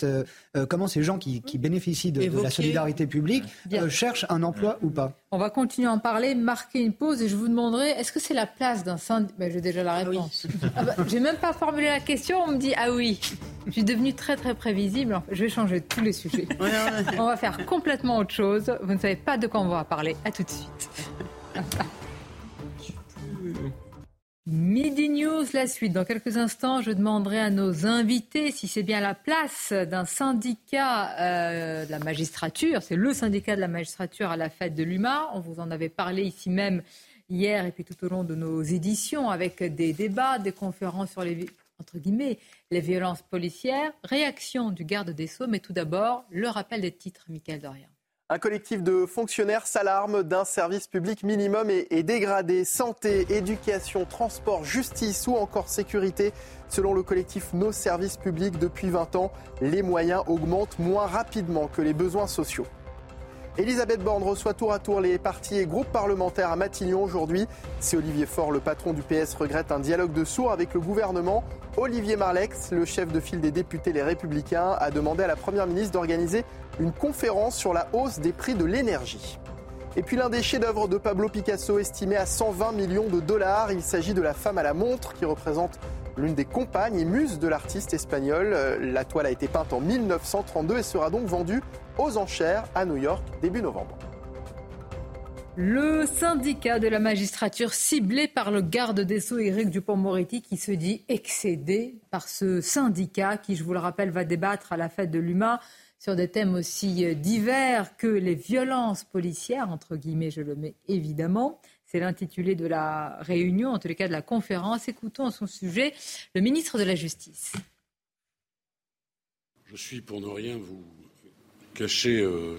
comment ces gens qui, qui bénéficient de, de, la solidarité publique cherchent un emploi ou pas. On va continuer à en parler, marquer une pause et je vous demanderai est-ce que c'est la place d'un syndicat ben, J'ai déjà la ah réponse. Ah ben, j'ai même pas formulé la question, on me dit ah oui. Je suis devenue très très prévisible. Je vais changer tous les sujets. On va faire complètement autre chose. Vous ne savez pas de quoi on va parler. À tout de suite. Midi News, la suite. Dans quelques instants, je demanderai à nos invités si c'est bien la place d'un syndicat euh, de la magistrature. C'est le syndicat de la magistrature à la fête de l'UMA. On vous en avait parlé ici même hier et puis tout au long de nos éditions avec des débats, des conférences sur les entre guillemets, les violences policières. Réaction du garde des Sceaux, mais tout d'abord, le rappel des titres, Michael Dorian. Un collectif de fonctionnaires s'alarme d'un service public minimum et, dégradé. Santé, éducation, transport, justice ou encore sécurité. Selon le collectif Nos services publics, depuis 20 ans, les moyens augmentent moins rapidement que les besoins sociaux. Elisabeth Borne reçoit tour à tour les partis et groupes parlementaires à Matignon aujourd'hui. Si Olivier Faure, le patron du PS, regrette un dialogue de sourds avec le gouvernement, Olivier Marlex, le chef de file des députés Les Républicains, a demandé à la Première ministre d'organiser une conférence sur la hausse des prix de l'énergie. Et puis l'un des chefs-d'œuvre de Pablo Picasso estimé à 120 millions de dollars. Il s'agit de la femme à la montre qui représente l'une des compagnes et muses de l'artiste espagnol. La toile a été peinte en 1932 et sera donc vendue aux enchères à New York début novembre. Le syndicat de la magistrature ciblé par le garde des Sceaux Éric Dupont-Moretti qui se dit excédé par ce syndicat qui, je vous le rappelle, va débattre à la fête de l'UMA sur des thèmes aussi divers que les violences policières, entre guillemets, je le mets évidemment. C'est l'intitulé de la réunion, en tous les cas de la conférence. Écoutons à son sujet le ministre de la Justice. Je suis, pour ne rien vous caché, euh,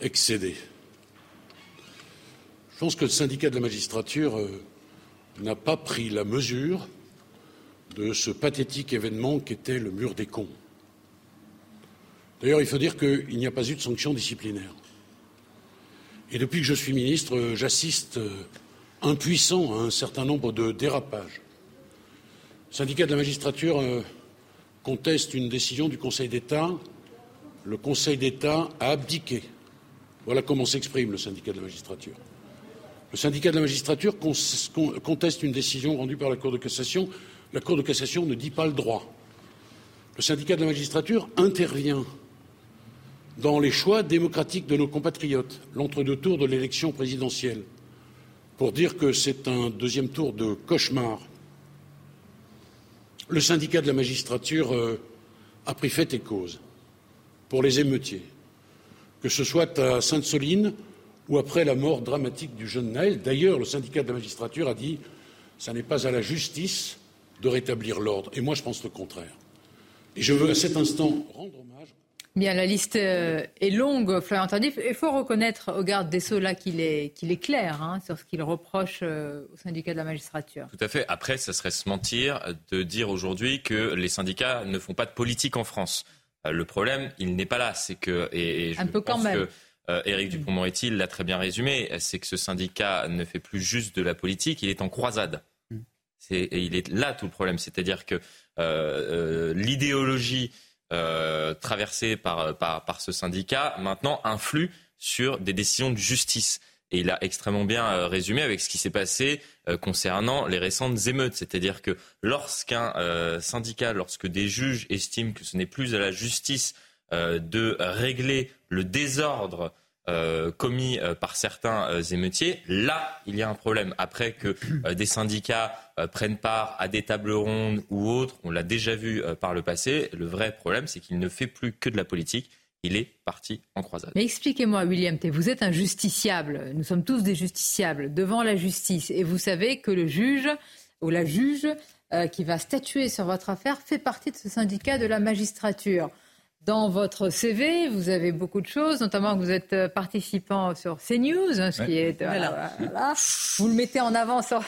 excédé. Je pense que le syndicat de la magistrature euh, n'a pas pris la mesure de ce pathétique événement qu'était le mur des cons. D'ailleurs, il faut dire qu'il n'y a pas eu de sanction disciplinaire. Et depuis que je suis ministre, euh, j'assiste impuissant à un certain nombre de dérapages. Le syndicat de la magistrature conteste une décision du Conseil d'État le Conseil d'État a abdiqué. Voilà comment s'exprime le syndicat de la magistrature. Le syndicat de la magistrature conteste une décision rendue par la Cour de cassation. La Cour de cassation ne dit pas le droit. Le syndicat de la magistrature intervient dans les choix démocratiques de nos compatriotes, l'entre-deux tours de l'élection présidentielle, pour dire que c'est un deuxième tour de cauchemar. Le syndicat de la magistrature euh, a pris fait et cause pour les émeutiers, que ce soit à Sainte-Soline ou après la mort dramatique du jeune Naël. D'ailleurs, le syndicat de la magistrature a dit ce n'est pas à la justice de rétablir l'ordre. Et moi, je pense le contraire. Et je veux à cet instant rendre hommage. Bien, la liste euh, est longue, Florian Tardif. Il faut reconnaître au garde des Sceaux là qu'il est, qu'il est clair hein, sur ce qu'il reproche euh, au syndicat de la magistrature. Tout à fait. Après, ça serait se mentir de dire aujourd'hui que les syndicats ne font pas de politique en France. Euh, le problème, il n'est pas là. C'est que, et, je pense que euh, Éric Dupont-Moretti l'a très bien résumé, c'est que ce syndicat ne fait plus juste de la politique, il est en croisade. Mm. et il est là tout le problème. C'est-à-dire que euh, l'idéologie traversée par, par, ce syndicat, maintenant, influe sur des décisions de justice. Et il a extrêmement bien euh, résumé avec ce qui s'est passé euh, concernant les récentes émeutes. C'est-à-dire que lorsqu'un euh, syndicat, lorsque des juges estiment que ce n'est plus à la justice de régler le désordre commis par certains émeutiers, là, il y a un problème. Après que des syndicats prennent part à des tables rondes ou autres, on l'a déjà vu par le passé, le vrai problème, c'est qu'il ne fait plus que de la politique il est parti en croisade. Mais expliquez-moi, William T., vous êtes un justiciable, nous sommes tous des justiciables devant la justice, et vous savez que le juge ou la juge euh, qui va statuer sur votre affaire fait partie de ce syndicat de la magistrature. Dans votre CV, vous avez beaucoup de choses, notamment que vous êtes euh, participant sur CNews, hein, ce qui est... euh, Voilà. voilà. Vous le mettez en avant sur...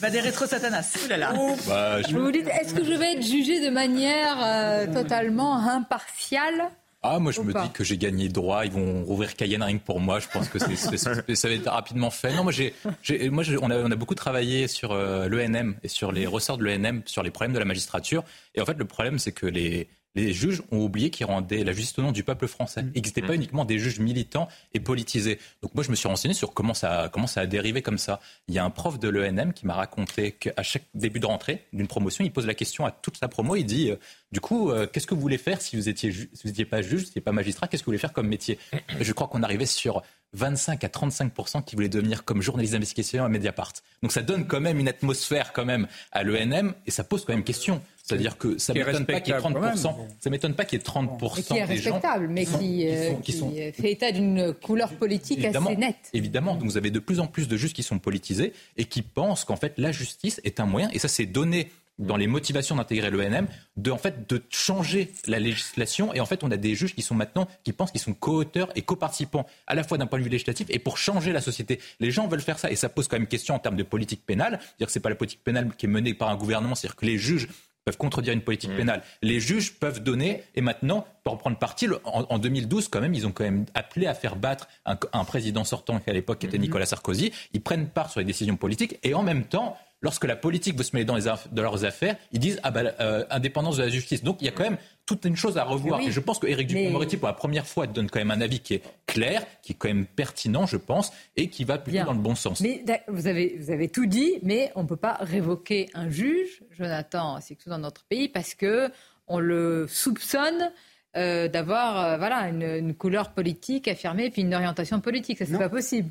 Pas des rétro satanas. Ouh là là. Bah, je- Vous vous dites, est-ce que je vais être jugé de manière euh, totalement impartiale? Ah, moi, je Ou me pas dis que j'ai gagné droit. Ils vont rouvrir Cayenne rien que pour moi. Je pense que c'est, c'est- c'est- ça va être rapidement fait. Non, moi, j'ai, j'ai- moi j'ai- on, a, on a beaucoup travaillé sur euh, l'ENM et sur les ressorts de l'ENM, sur les problèmes de la magistrature. Et en fait, le problème, c'est que les, les juges ont oublié qu'ils rendaient la justice au nom du peuple français. Et que pas uniquement des juges militants et politisés. Donc moi, je me suis renseigné sur comment ça, comment ça a dérivé comme ça. Il y a un prof de l'ENM qui m'a raconté qu'à chaque début de rentrée d'une promotion, il pose la question à toute sa promo. Il dit, euh, du coup, euh, qu'est-ce que vous voulez faire si vous étiez, ju- si vous n'étiez pas juge, si vous n'étiez pas magistrat Qu'est-ce que vous voulez faire comme métier? Je crois qu'on arrivait sur 25 à 35 qui voulaient devenir comme journaliste d'investigation à Mediapart. Donc ça donne quand même une atmosphère quand même à l'ENM et ça pose quand même question. C'est-à-dire que ça m'étonne pas qu'il y ait respectable 30 quand même. Ça m'étonne pas qu'il y ait 30 Mais qui est des gens respectable, mais sont- qui, euh, sont- qui qui, sont- euh, fait état d'une couleur politique Évidemment, assez nette. évidemment. Donc vous avez de plus en plus de juges qui sont politisés et qui pensent qu'en fait la justice est un moyen, et ça c'est donné dans les motivations d'intégrer l'ENM, de en fait de changer la législation. Et en fait, on a des juges qui sont maintenant qui pensent qu'ils sont co-auteurs et co-participants à la fois d'un point de vue législatif et pour changer la société. Les gens veulent faire ça et ça pose quand même question en termes de politique pénale. C'est-à-dire que c'est pas la politique pénale qui est menée par un gouvernement, c'est-à-dire que les juges peuvent contredire une politique pénale. Les juges peuvent donner, et maintenant, pour en prendre parti, le- en, en 2012, quand même, ils ont quand même appelé à faire battre un, un président sortant qui à l'époque était Nicolas Sarkozy. Ils prennent part sur les décisions politiques, et en même temps, lorsque la politique veut se mêler dans, les aff- dans leurs affaires, ils disent ah bah, euh, indépendance de la justice. Donc il y a quand même toute une chose à revoir. Oui. Et je pense que Éric Mais- Dupond-Moretti, pour la première fois, donne quand même un avis qui est clair, qui est quand même pertinent, je pense, et qui va plutôt Bien. dans le bon sens. Mais vous avez, vous avez tout dit, mais on ne peut pas révoquer un juge, Jonathan, c'est que dans notre pays, parce que on le soupçonne euh, d'avoir euh, voilà, une, une couleur politique affirmée, puis une orientation politique. Ça, c'est Non. pas possible.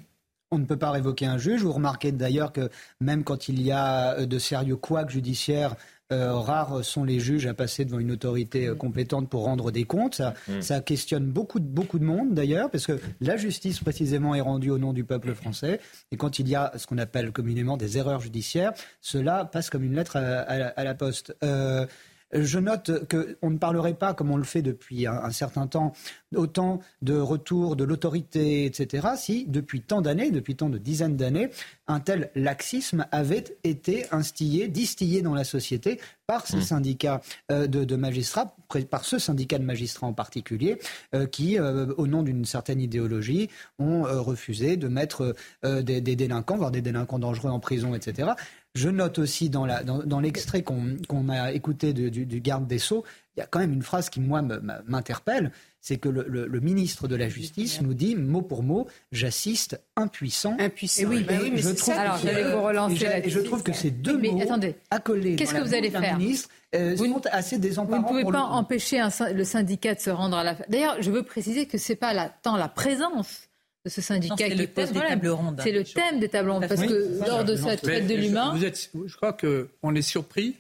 On ne peut pas révoquer un juge. Vous remarquez d'ailleurs que même quand il y a euh, de sérieux couacs judiciaires, euh, rares sont les juges à passer devant une autorité euh, compétente pour rendre des comptes. Ça, Mm. ça questionne beaucoup de, beaucoup de monde d'ailleurs, parce que la justice précisément est rendue au nom du peuple français. Et quand il y a ce qu'on appelle communément des erreurs judiciaires, cela passe comme une lettre à, à la- à la poste. Euh, je note qu'on ne parlerait pas, comme on le fait depuis un, un certain temps, autant de retour de l'autorité, etc., si depuis tant d'années, depuis tant de dizaines d'années, un tel laxisme avait été instillé, distillé dans la société par ces syndicats euh, de, de magistrats, par ce syndicat de magistrats en particulier, euh, qui, euh, au nom d'une certaine idéologie, ont refusé de mettre des, des délinquants, voire des délinquants dangereux en prison, etc. Je note aussi dans, la- dans- dans l'extrait qu'on qu'on a écouté de- du, du garde des Sceaux, il y a quand même une phrase qui, moi, m'interpelle, c'est que le, le- le ministre de la Justice nous dit, mot pour mot, j'assiste impuissant. Impuissant. Et oui, Bah oui, mais je c'est trouve ça. Alors, que- j'allais vous relancer et je- et là-dessus. je trouve que ces deux Mais mots attendez, accolés qu'est-ce dans que la vous allez faire ministre euh, sont assez Vous désemparants. ne pouvez pour pas le empêcher un le syndicat de se rendre à la. D'ailleurs, je veux préciser que c'est pas la, tant la présence de ce syndicat c'est qui le pose thème des tables rondes. C'est le thème des tables rondes, parce Oui. que lors de cette Mais traite de je- l'humain, vous êtes- je crois qu'on est surpris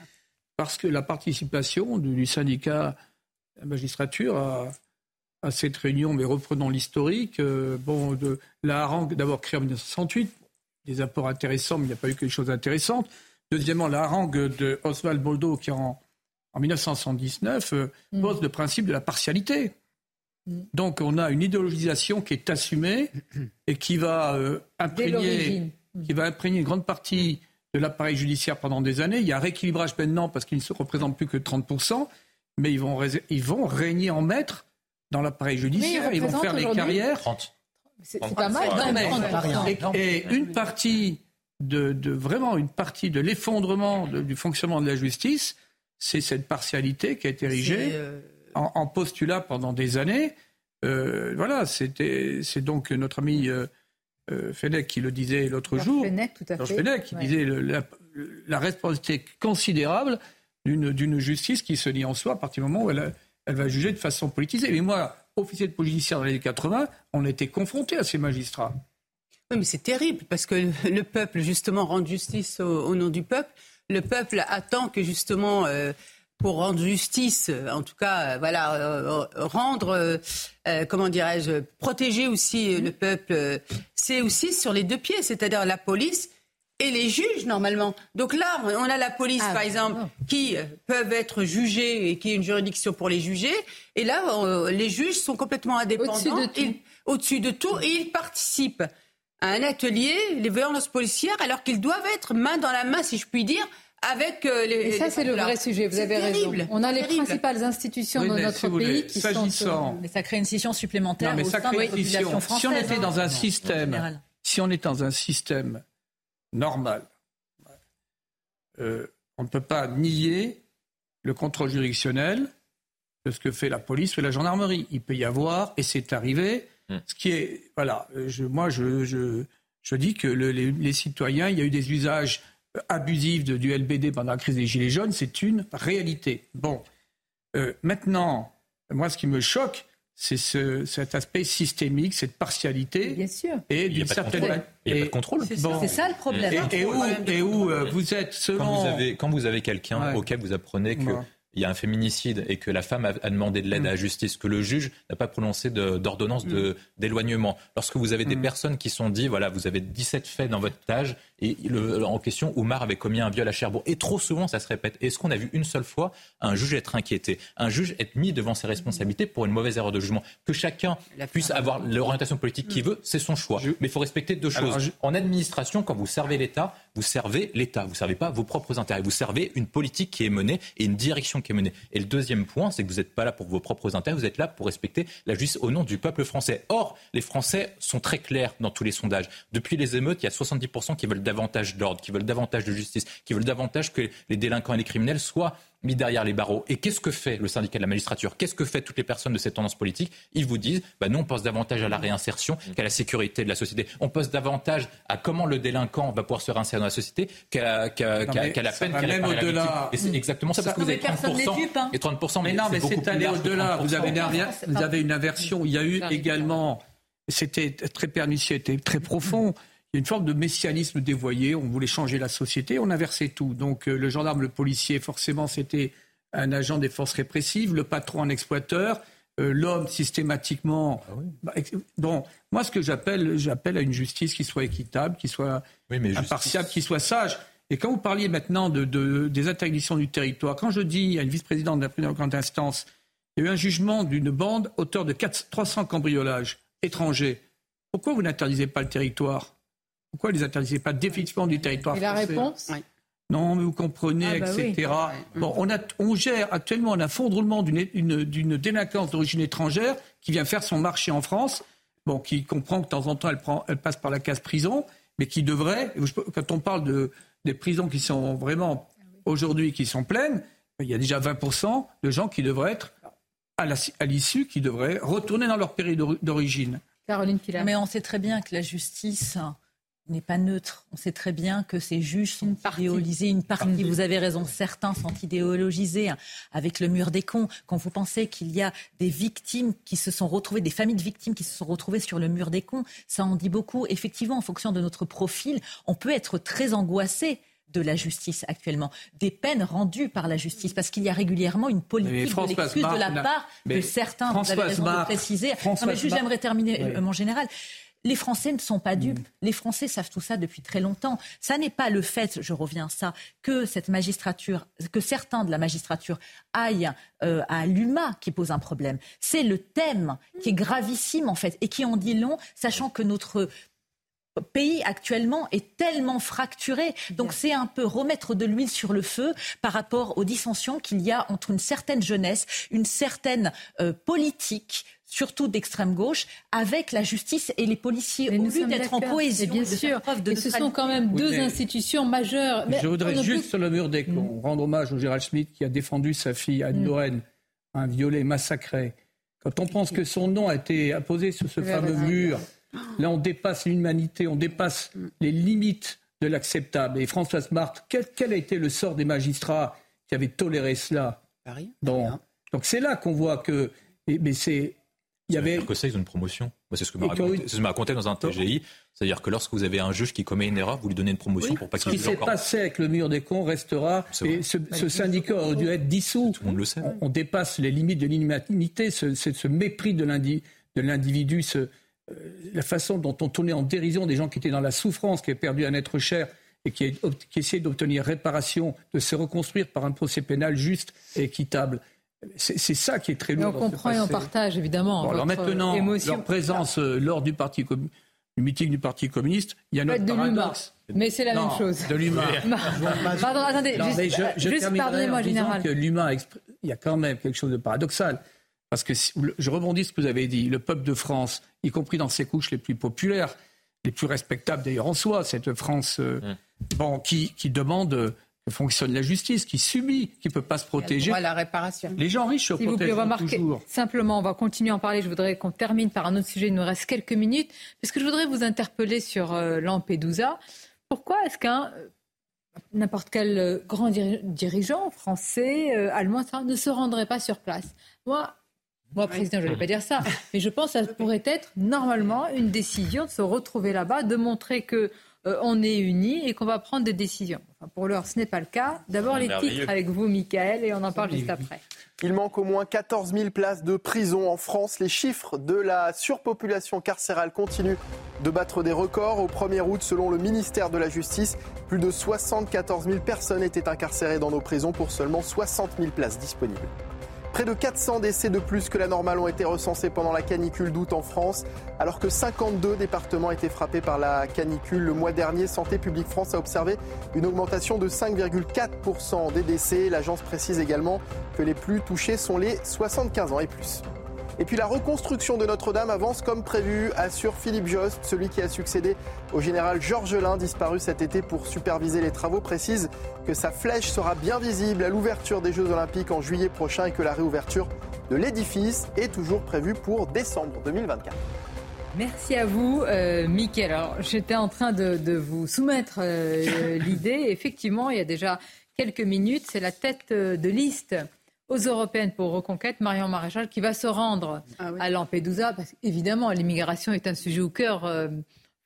parce que la participation du, du syndicat de la magistrature à, à cette réunion, mais reprenons l'historique, euh, bon, de la harangue d'abord créée en 1968, des apports intéressants, mais il n'y a pas eu que des choses intéressantes. Deuxièmement, la harangue de Oswald Boldo qui en, en 1979 euh, Mm. pose le principe de la partialité. Mm. Donc on a une idéologisation qui est assumée et qui va euh, imprégner qui va imprégner une grande partie de l'appareil judiciaire pendant des années. Il y a un rééquilibrage maintenant parce qu'ils ne se représentent plus que 30%, mais ils vont, ils vont régner en maître dans l'appareil judiciaire. Ils Ils vont faire des carrières. 30. C'est pas mal, Non, quand mais- même, pas rien. 30. Et, et une partie de, de- vraiment une partie de l'effondrement du fonctionnement de la justice, c'est cette partialité qui a été érigée euh, en, en postulat pendant des années. Euh, voilà, c'était c'est donc notre ami euh, euh, Fenech qui le disait l'autre Georges jour. Fenech, tout à Georges fait. Fenech qui Ouais. disait le- la, la responsabilité considérable d'une d'une justice qui se nie en soi à partir du moment où elle, elle va juger de façon politisée. Mais moi, officier de police judiciaire dans les années 80, on était confronté à ces magistrats. Oui, mais c'est terrible parce que le, le peuple, justement, rend justice au, au nom du peuple. Le peuple attend que, justement, euh, pour rendre justice, euh, en tout cas, euh, voilà, euh, rendre, euh, comment dirais-je, protéger aussi le peuple, c'est aussi sur les deux pieds, c'est-à-dire la police et les juges normalement. Donc là, on a la police, Ah, par exemple, qui peuvent être jugés et qui a une juridiction pour les juger. Et là, euh, les juges sont complètement indépendants. Au-dessus de tout. Ils- Au-dessus de tout. Et ils participent à un atelier, les violences policières, alors qu'ils doivent être main dans la main, si je puis dire, avec euh, les. Et ça, c'est le vrai sujet, vous avez terrible, raison. On a les terrible. principales institutions Oui, de notre si pays qui sont... Mais ça crée une scission supplémentaire Non, mais au ça sein crée une scission. Si on était dans un système, si on est dans un système normal, euh, on ne peut pas nier le contrôle juridictionnel de ce que fait la police ou la gendarmerie. Il peut y avoir, et c'est arrivé, ce qui est, voilà, euh, je, moi je, je, je dis que le- les, les citoyens, il y a eu des usages abusifs de, du LBD pendant la crise des Gilets jaunes, c'est une réalité. Bon, Euh, maintenant, moi ce qui me choque, c'est ce, cet aspect systémique, cette partialité. Bien sûr. Et d'une certaine contrôle. Il y a pas de contrôle. C'est ça- c'est ça le problème. Et, et où, et où euh, vous êtes selon. Quand vous avez, quelqu'un Ouais. auquel vous apprenez que Ouais. Il y a un féminicide et que la femme a, demandé de l'aide Mm. à la justice, que le juge n'a pas prononcé d'ordonnance de- d'éloignement. Lorsque vous avez des Mm. personnes qui sont dit, voilà, vous avez 17 faits dans votre tâche et le- en question, Oumar avait commis un viol à Cherbourg. Et trop souvent, ça se répète. Est-ce qu'on a vu une seule fois un juge être inquiété, un juge être mis devant ses responsabilités pour une mauvaise erreur de jugement? Que chacun puisse avoir l'orientation politique qu'il veut, c'est son choix. Mais il faut respecter deux Alors, choses. je- En administration, quand vous servez l'État, vous servez l'État. Vous ne servez pas vos propres intérêts. Vous servez une politique qui est menée et une direction Et le deuxième point, c'est que vous n'êtes pas là pour vos propres intérêts, vous êtes là pour respecter la justice au nom du peuple français. Or, les Français sont très clairs dans tous les sondages. Depuis les émeutes, il y a 70% qui veulent davantage d'ordre, qui veulent davantage de justice, qui veulent davantage que les délinquants et les criminels soient mis derrière les barreaux. Et qu'est-ce que fait le syndicat de la magistrature? Qu'est-ce que fait toutes les personnes de cette tendance politique? Ils vous disent, bah, nous on pense davantage à la réinsertion qu'à la sécurité de la société. On pense davantage à comment le délinquant va pouvoir se réinsérer dans la société qu'à qu'à- Non, qu'à- mais qu'à la peine la même au-delà. c'est exactement ça, Ça- parce que vous Non, avez mais personne 30%. n'est dupe, hein. Et 30%, Mais non, mais c'est allé au-delà. Vous 30%. avez, une, vous pas- avez une aversion. Il y a eu également, c'était très pernicieux, c'était très profond. Il y a une forme de messianisme dévoyé. On voulait changer la société, on inversait tout. Donc euh, le gendarme, le policier, forcément, c'était un agent des forces répressives, le patron un exploiteur, euh, l'homme systématiquement. Bah, ex- bon, moi, ce que j'appelle, j'appelle à une justice qui soit équitable, qui soit Oui, mais impartiale, qui soit sage. Et quand vous parliez maintenant de, de- des interdictions du territoire, quand je dis à une vice-présidente de la première grande instance, il y a eu un jugement d'une bande auteur de 400 300 cambriolages étrangers. Pourquoi vous n'interdisez pas le territoire? Pourquoi ne les interdisez pas définitivement du territoire Et la réponse non, mais vous comprenez, Ah bah oui. etc. Bon, on, a, on gère actuellement, on a un fonds de roulement d'une une- d'une délinquance d'origine étrangère qui vient faire son marché en France, bon, qui comprend que de temps en temps, elle, prend, elle passe par la case prison, mais qui devrait, quand on parle de, des prisons qui sont vraiment aujourd'hui, qui sont pleines, il y a déjà 20% de gens qui devraient être, à la- à l'issue, qui devraient retourner dans leur pays d'ori- d'origine. Caroline Pillard. Mais on sait très bien que la justice n'est pas neutre. On sait très bien que ces juges sont idéalisés. Une partie, vous avez raison, certains sont idéologisés hein, avec le mur des cons. Quand vous pensez qu'il y a des victimes qui se sont retrouvées, des familles de victimes qui se sont retrouvées sur le mur des cons, ça en dit beaucoup. Effectivement, en fonction de notre profil, on peut être très angoissé de la justice actuellement, des peines rendues par la justice, parce qu'il y a régulièrement une politique de l'excuse de la part de certains. Vous avez raison de préciser. Non, mais juste, j'aimerais terminer Oui. euh, mon général. Les Français ne sont pas dupes. Mm. Les Français savent tout ça depuis très longtemps. Ça n'est pas le fait, je reviens à ça, que cette magistrature, que certains de la magistrature aillent euh, à l'UMA qui pose un problème. C'est le thème qui est gravissime en fait et qui en dit long, sachant que notre pays actuellement est tellement fracturé. Donc c'est un peu remettre de l'huile sur le feu par rapport aux dissensions qu'il y a entre une certaine jeunesse, une certaine euh, politique surtout d'extrême gauche, avec la justice et les policiers, au lieu d'être en cohésion, bien de sûr. preuve de Et ce sont quand même Oui, deux institutions majeures. Mais Je voudrais juste sur le mur des cons rendre hommage au Gérald Schmitt qui a défendu sa fille Anne Mm. Lorraine, un violet massacré. Quand on pense que son nom a été apposé sur ce Oui, fameux mur, là on dépasse l'humanité, on dépasse les limites de l'acceptable. Et Françoise Marthe, quel, quel a été le sort des magistrats qui avaient toléré cela Bon. Donc c'est là qu'on voit que. mais c'est. Il y avait. Que ça, ils ont une promotion. C'est ce que m'a raconté, c'est ce raconté dans un TGI. C'est-à-dire que lorsque vous avez un juge qui commet une erreur, vous lui donnez une promotion Oui. pour pas Ce qu'il qui juge s'est passé avec le mur des cons restera. Et ce, ce syndicat aurait dû être dissous. Tout le monde le sait. On, on dépasse les limites de l'inhumanité, ce, ce- ce mépris de l'indi- de l'individu, ce, euh, la façon dont on tournait en dérision des gens qui étaient dans la souffrance, qui avaient perdu un être cher. et qui, qui essaie d'obtenir réparation, de se reconstruire par un procès pénal juste et équitable. C'est ça qui est très lourd. on comprend et on partage évidemment. alors maintenant, leur présence euh, lors du parti du meeting du Parti communiste, il y a notre paradoxe. Mais c'est la même chose. De l'humain. Pardon, attendez, juste, juste pardonnez-moi, général. que l'humain, il y a quand même quelque chose de paradoxal. Parce que je rebondis ce que vous avez dit. Le peuple de France, y compris dans ses couches les plus populaires, les plus respectables d'ailleurs en soi, cette France euh, mm. bon, qui, qui demande que fonctionne la justice, qui subit, qui ne peut pas se protéger. la réparation. Les gens riches se si protègent toujours. Simplement, on va continuer à en parler. Je voudrais qu'on termine par un autre sujet. Il nous reste quelques minutes. Parce que je voudrais vous interpeller sur euh, Lampedusa. Pourquoi est-ce qu'un euh, n'importe quel euh, grand dirigeant français, allemand, ne se rendrait pas sur place? Moi, moi, président, je ne vais pas dire ça, mais je pense que ça pourrait être normalement une décision de se retrouver là-bas, de montrer que euh, on est unis et qu'on va prendre des décisions. pour l'heure, ce n'est pas le cas. D'abord les titres avec vous, Michael, et on en parle juste après. Il manque au moins 14 000 places de prison en France. Les chiffres de la surpopulation carcérale continuent de battre des records. Au 1er août, selon le ministère de la Justice, plus de 74 000 personnes étaient incarcérées dans nos prisons pour seulement 60 000 places disponibles. Près de 400 décès de plus que la normale ont été recensés pendant la canicule d'août en France, alors que 52 départements étaient frappés par la canicule. Le mois dernier, Santé publique France a observé une augmentation de 5,4% des décès. L'agence précise également que les plus touchés sont les 75 ans et plus. Et puis la reconstruction de Notre-Dame avance comme prévu, assure Philippe Jost, celui qui a succédé au général Georges Lain, disparu cet été pour superviser les travaux, précise que sa flèche sera bien visible à l'ouverture des Jeux Olympiques en juillet prochain et que la réouverture de l'édifice est toujours prévue pour décembre 2024. Merci à vous, euh, Mickaël. Alors, j'étais en train de, vous soumettre euh, l'idée. Effectivement, il y a déjà quelques minutes, c'est la tête euh, de liste aux européennes pour Reconquête, Marion Maréchal, qui va se rendre ah à Lampedusa, parce qu'évidemment, l'immigration est un sujet au cœur. Euh,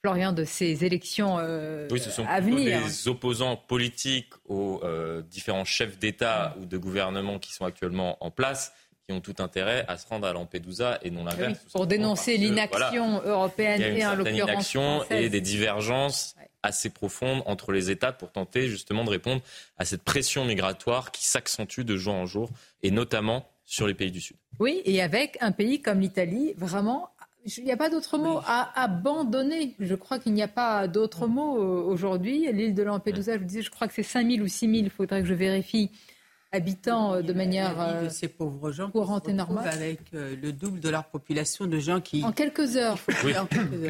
Florian, de ces élections euh, oui, ce sont à venir. des opposants politiques aux euh, différents chefs d'État ou de gouvernement qui sont actuellement en place qui ont tout intérêt à se rendre à Lampedusa et non l'inverse. pour dénoncer l'inaction européenne et en l'occurrence inaction et des divergences assez profonde entre les États pour tenter justement de répondre à cette pression migratoire qui s'accentue de jour en jour, et notamment sur les pays du Sud. Oui, et avec un pays comme l'Italie, vraiment, il n'y a pas d'autre mot, à abandonner. Je crois qu'il n'y a pas d'autre mot euh, aujourd'hui. L'île de Lampedusa, je vous disais, je crois que c'est 5 000 ou 6 000, il faudrait que je vérifie habitants euh, de manière euh, ces pauvres gens courante et normale. Avec euh, le double de leur population de gens qui... En quelques heures.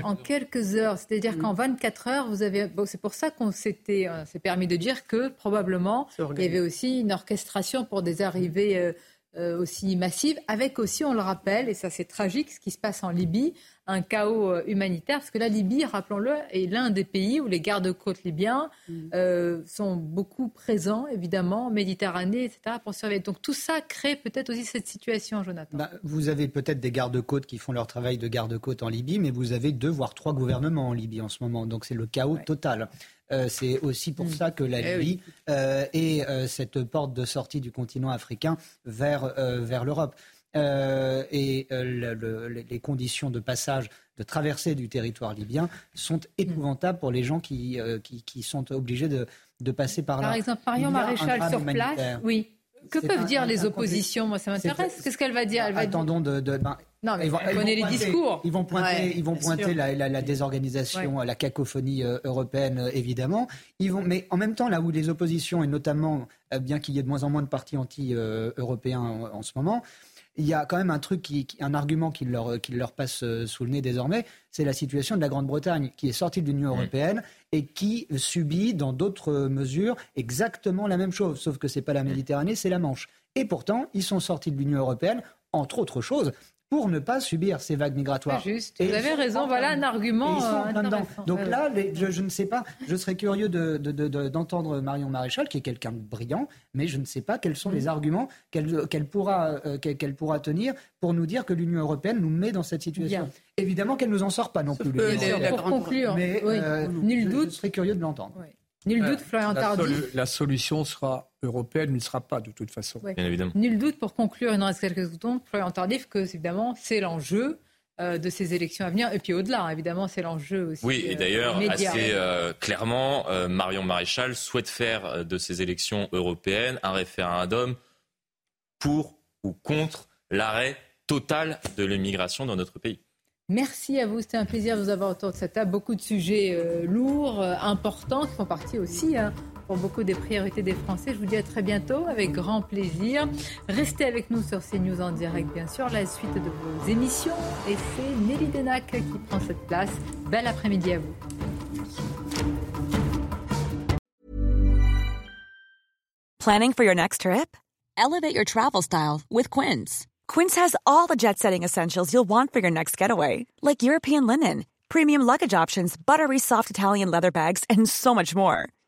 en, quelques heures. C'est-à-dire mm. qu'en 24 heures, vous avez... Bon, c'est pour ça qu'on s'était s'est permis de dire que probablement il y avait aussi une orchestration pour des arrivées aussi massives, avec aussi, on le rappelle, et ça c'est tragique, ce qui se passe en Libye, un chaos euh, humanitaire, parce que la Libye, rappelons-le, est l'un des pays où les gardes-côtes libyens mm. euh, sont beaucoup présents, évidemment, en Méditerranée, etc., pour surveiller. Donc tout ça crée peut-être aussi cette situation, Jonathan. Bah, vous avez peut-être des gardes-côtes qui font leur travail de garde-côtes en Libye, mais vous avez deux, voire trois gouvernements en Libye en ce moment. Donc c'est le chaos total. Euh, c'est aussi pour mm. ça que la eh Libye est cette porte de sortie du continent africain vers, vers l'Europe. Euh, et euh, les conditions de passage, de traversée du territoire libyen sont épouvantables pour les gens qui, euh, qui, sont obligés de, de, passer par là. Par exemple, Marion Maréchal sur place, oui. Que peuvent dire les oppositions Moi, ça m'intéresse. Qu'est-ce qu'elle va dire? Elle va Attendons de. Ben, non, mais ils vont, les discours. Ils vont pointer, ils vont pointer la, désorganisation, la cacophonie européenne, évidemment. Ils vont, mais en même temps, là où les oppositions, et notamment, bien qu'il y ait de moins en moins de partis anti-européens en, ce moment, il y a quand même un truc, qui, un argument qui leur, qui leur passe euh, sous le nez désormais, c'est la situation de la Grande-Bretagne, qui est sortie de l'Union européenne et qui subit, dans d'autres mesures, exactement la même chose, sauf que ce n'est pas la Méditerranée, c'est la Manche. Et pourtant, ils sont sortis de l'Union européenne, entre autres choses, pour ne pas subir ces vagues migratoires. Juste, vous avez raison, voilà un argument euh, Donc là, je, ne sais pas, je serais curieux d'entendre Marion Maréchal, qui est quelqu'un de brillant, mais je ne sais pas quels sont les arguments qu'elle pourra, euh, qu'elle pourra tenir pour nous dire que l'Union européenne nous met dans cette situation. Évidemment qu'elle ne nous en sort pas non plus. pour conclure, mais euh, nul doute. Je serais curieux de l'entendre. Nul doute, Florian Tardy. La solution sera européenne, ne sera pas de toute façon. Bien évidemment. Nul doute, pour conclure, il nous reste quelques secondes, Florian Tardif, que évidemment, c'est l'enjeu. euh, de ces élections à venir. Et puis au-delà, évidemment, c'est l'enjeu aussi. Oui, et euh, d'ailleurs, assez euh, clairement, euh, Marion Maréchal souhaite faire euh, de ces élections européennes un référendum pour ou contre l'arrêt total de l'immigration dans notre pays. Merci à vous, c'était un plaisir de vous avoir autour de cette table. Beaucoup de sujets euh, lourds, euh, importants, qui font partie aussi hein, pour beaucoup des priorités des Français. Je vous dis à très bientôt, avec grand plaisir. Restez avec nous sur CNews en direct, bien sûr, la suite de vos émissions. Et c'est Nelly Denac qui prend cette place. Bel après-midi à vous. Planning for your next trip? Elevate your travel style with Quince. Quince has all the jet setting essentials you'll want for your next getaway, like European linen, premium luggage options, buttery soft Italian leather bags, and so much more.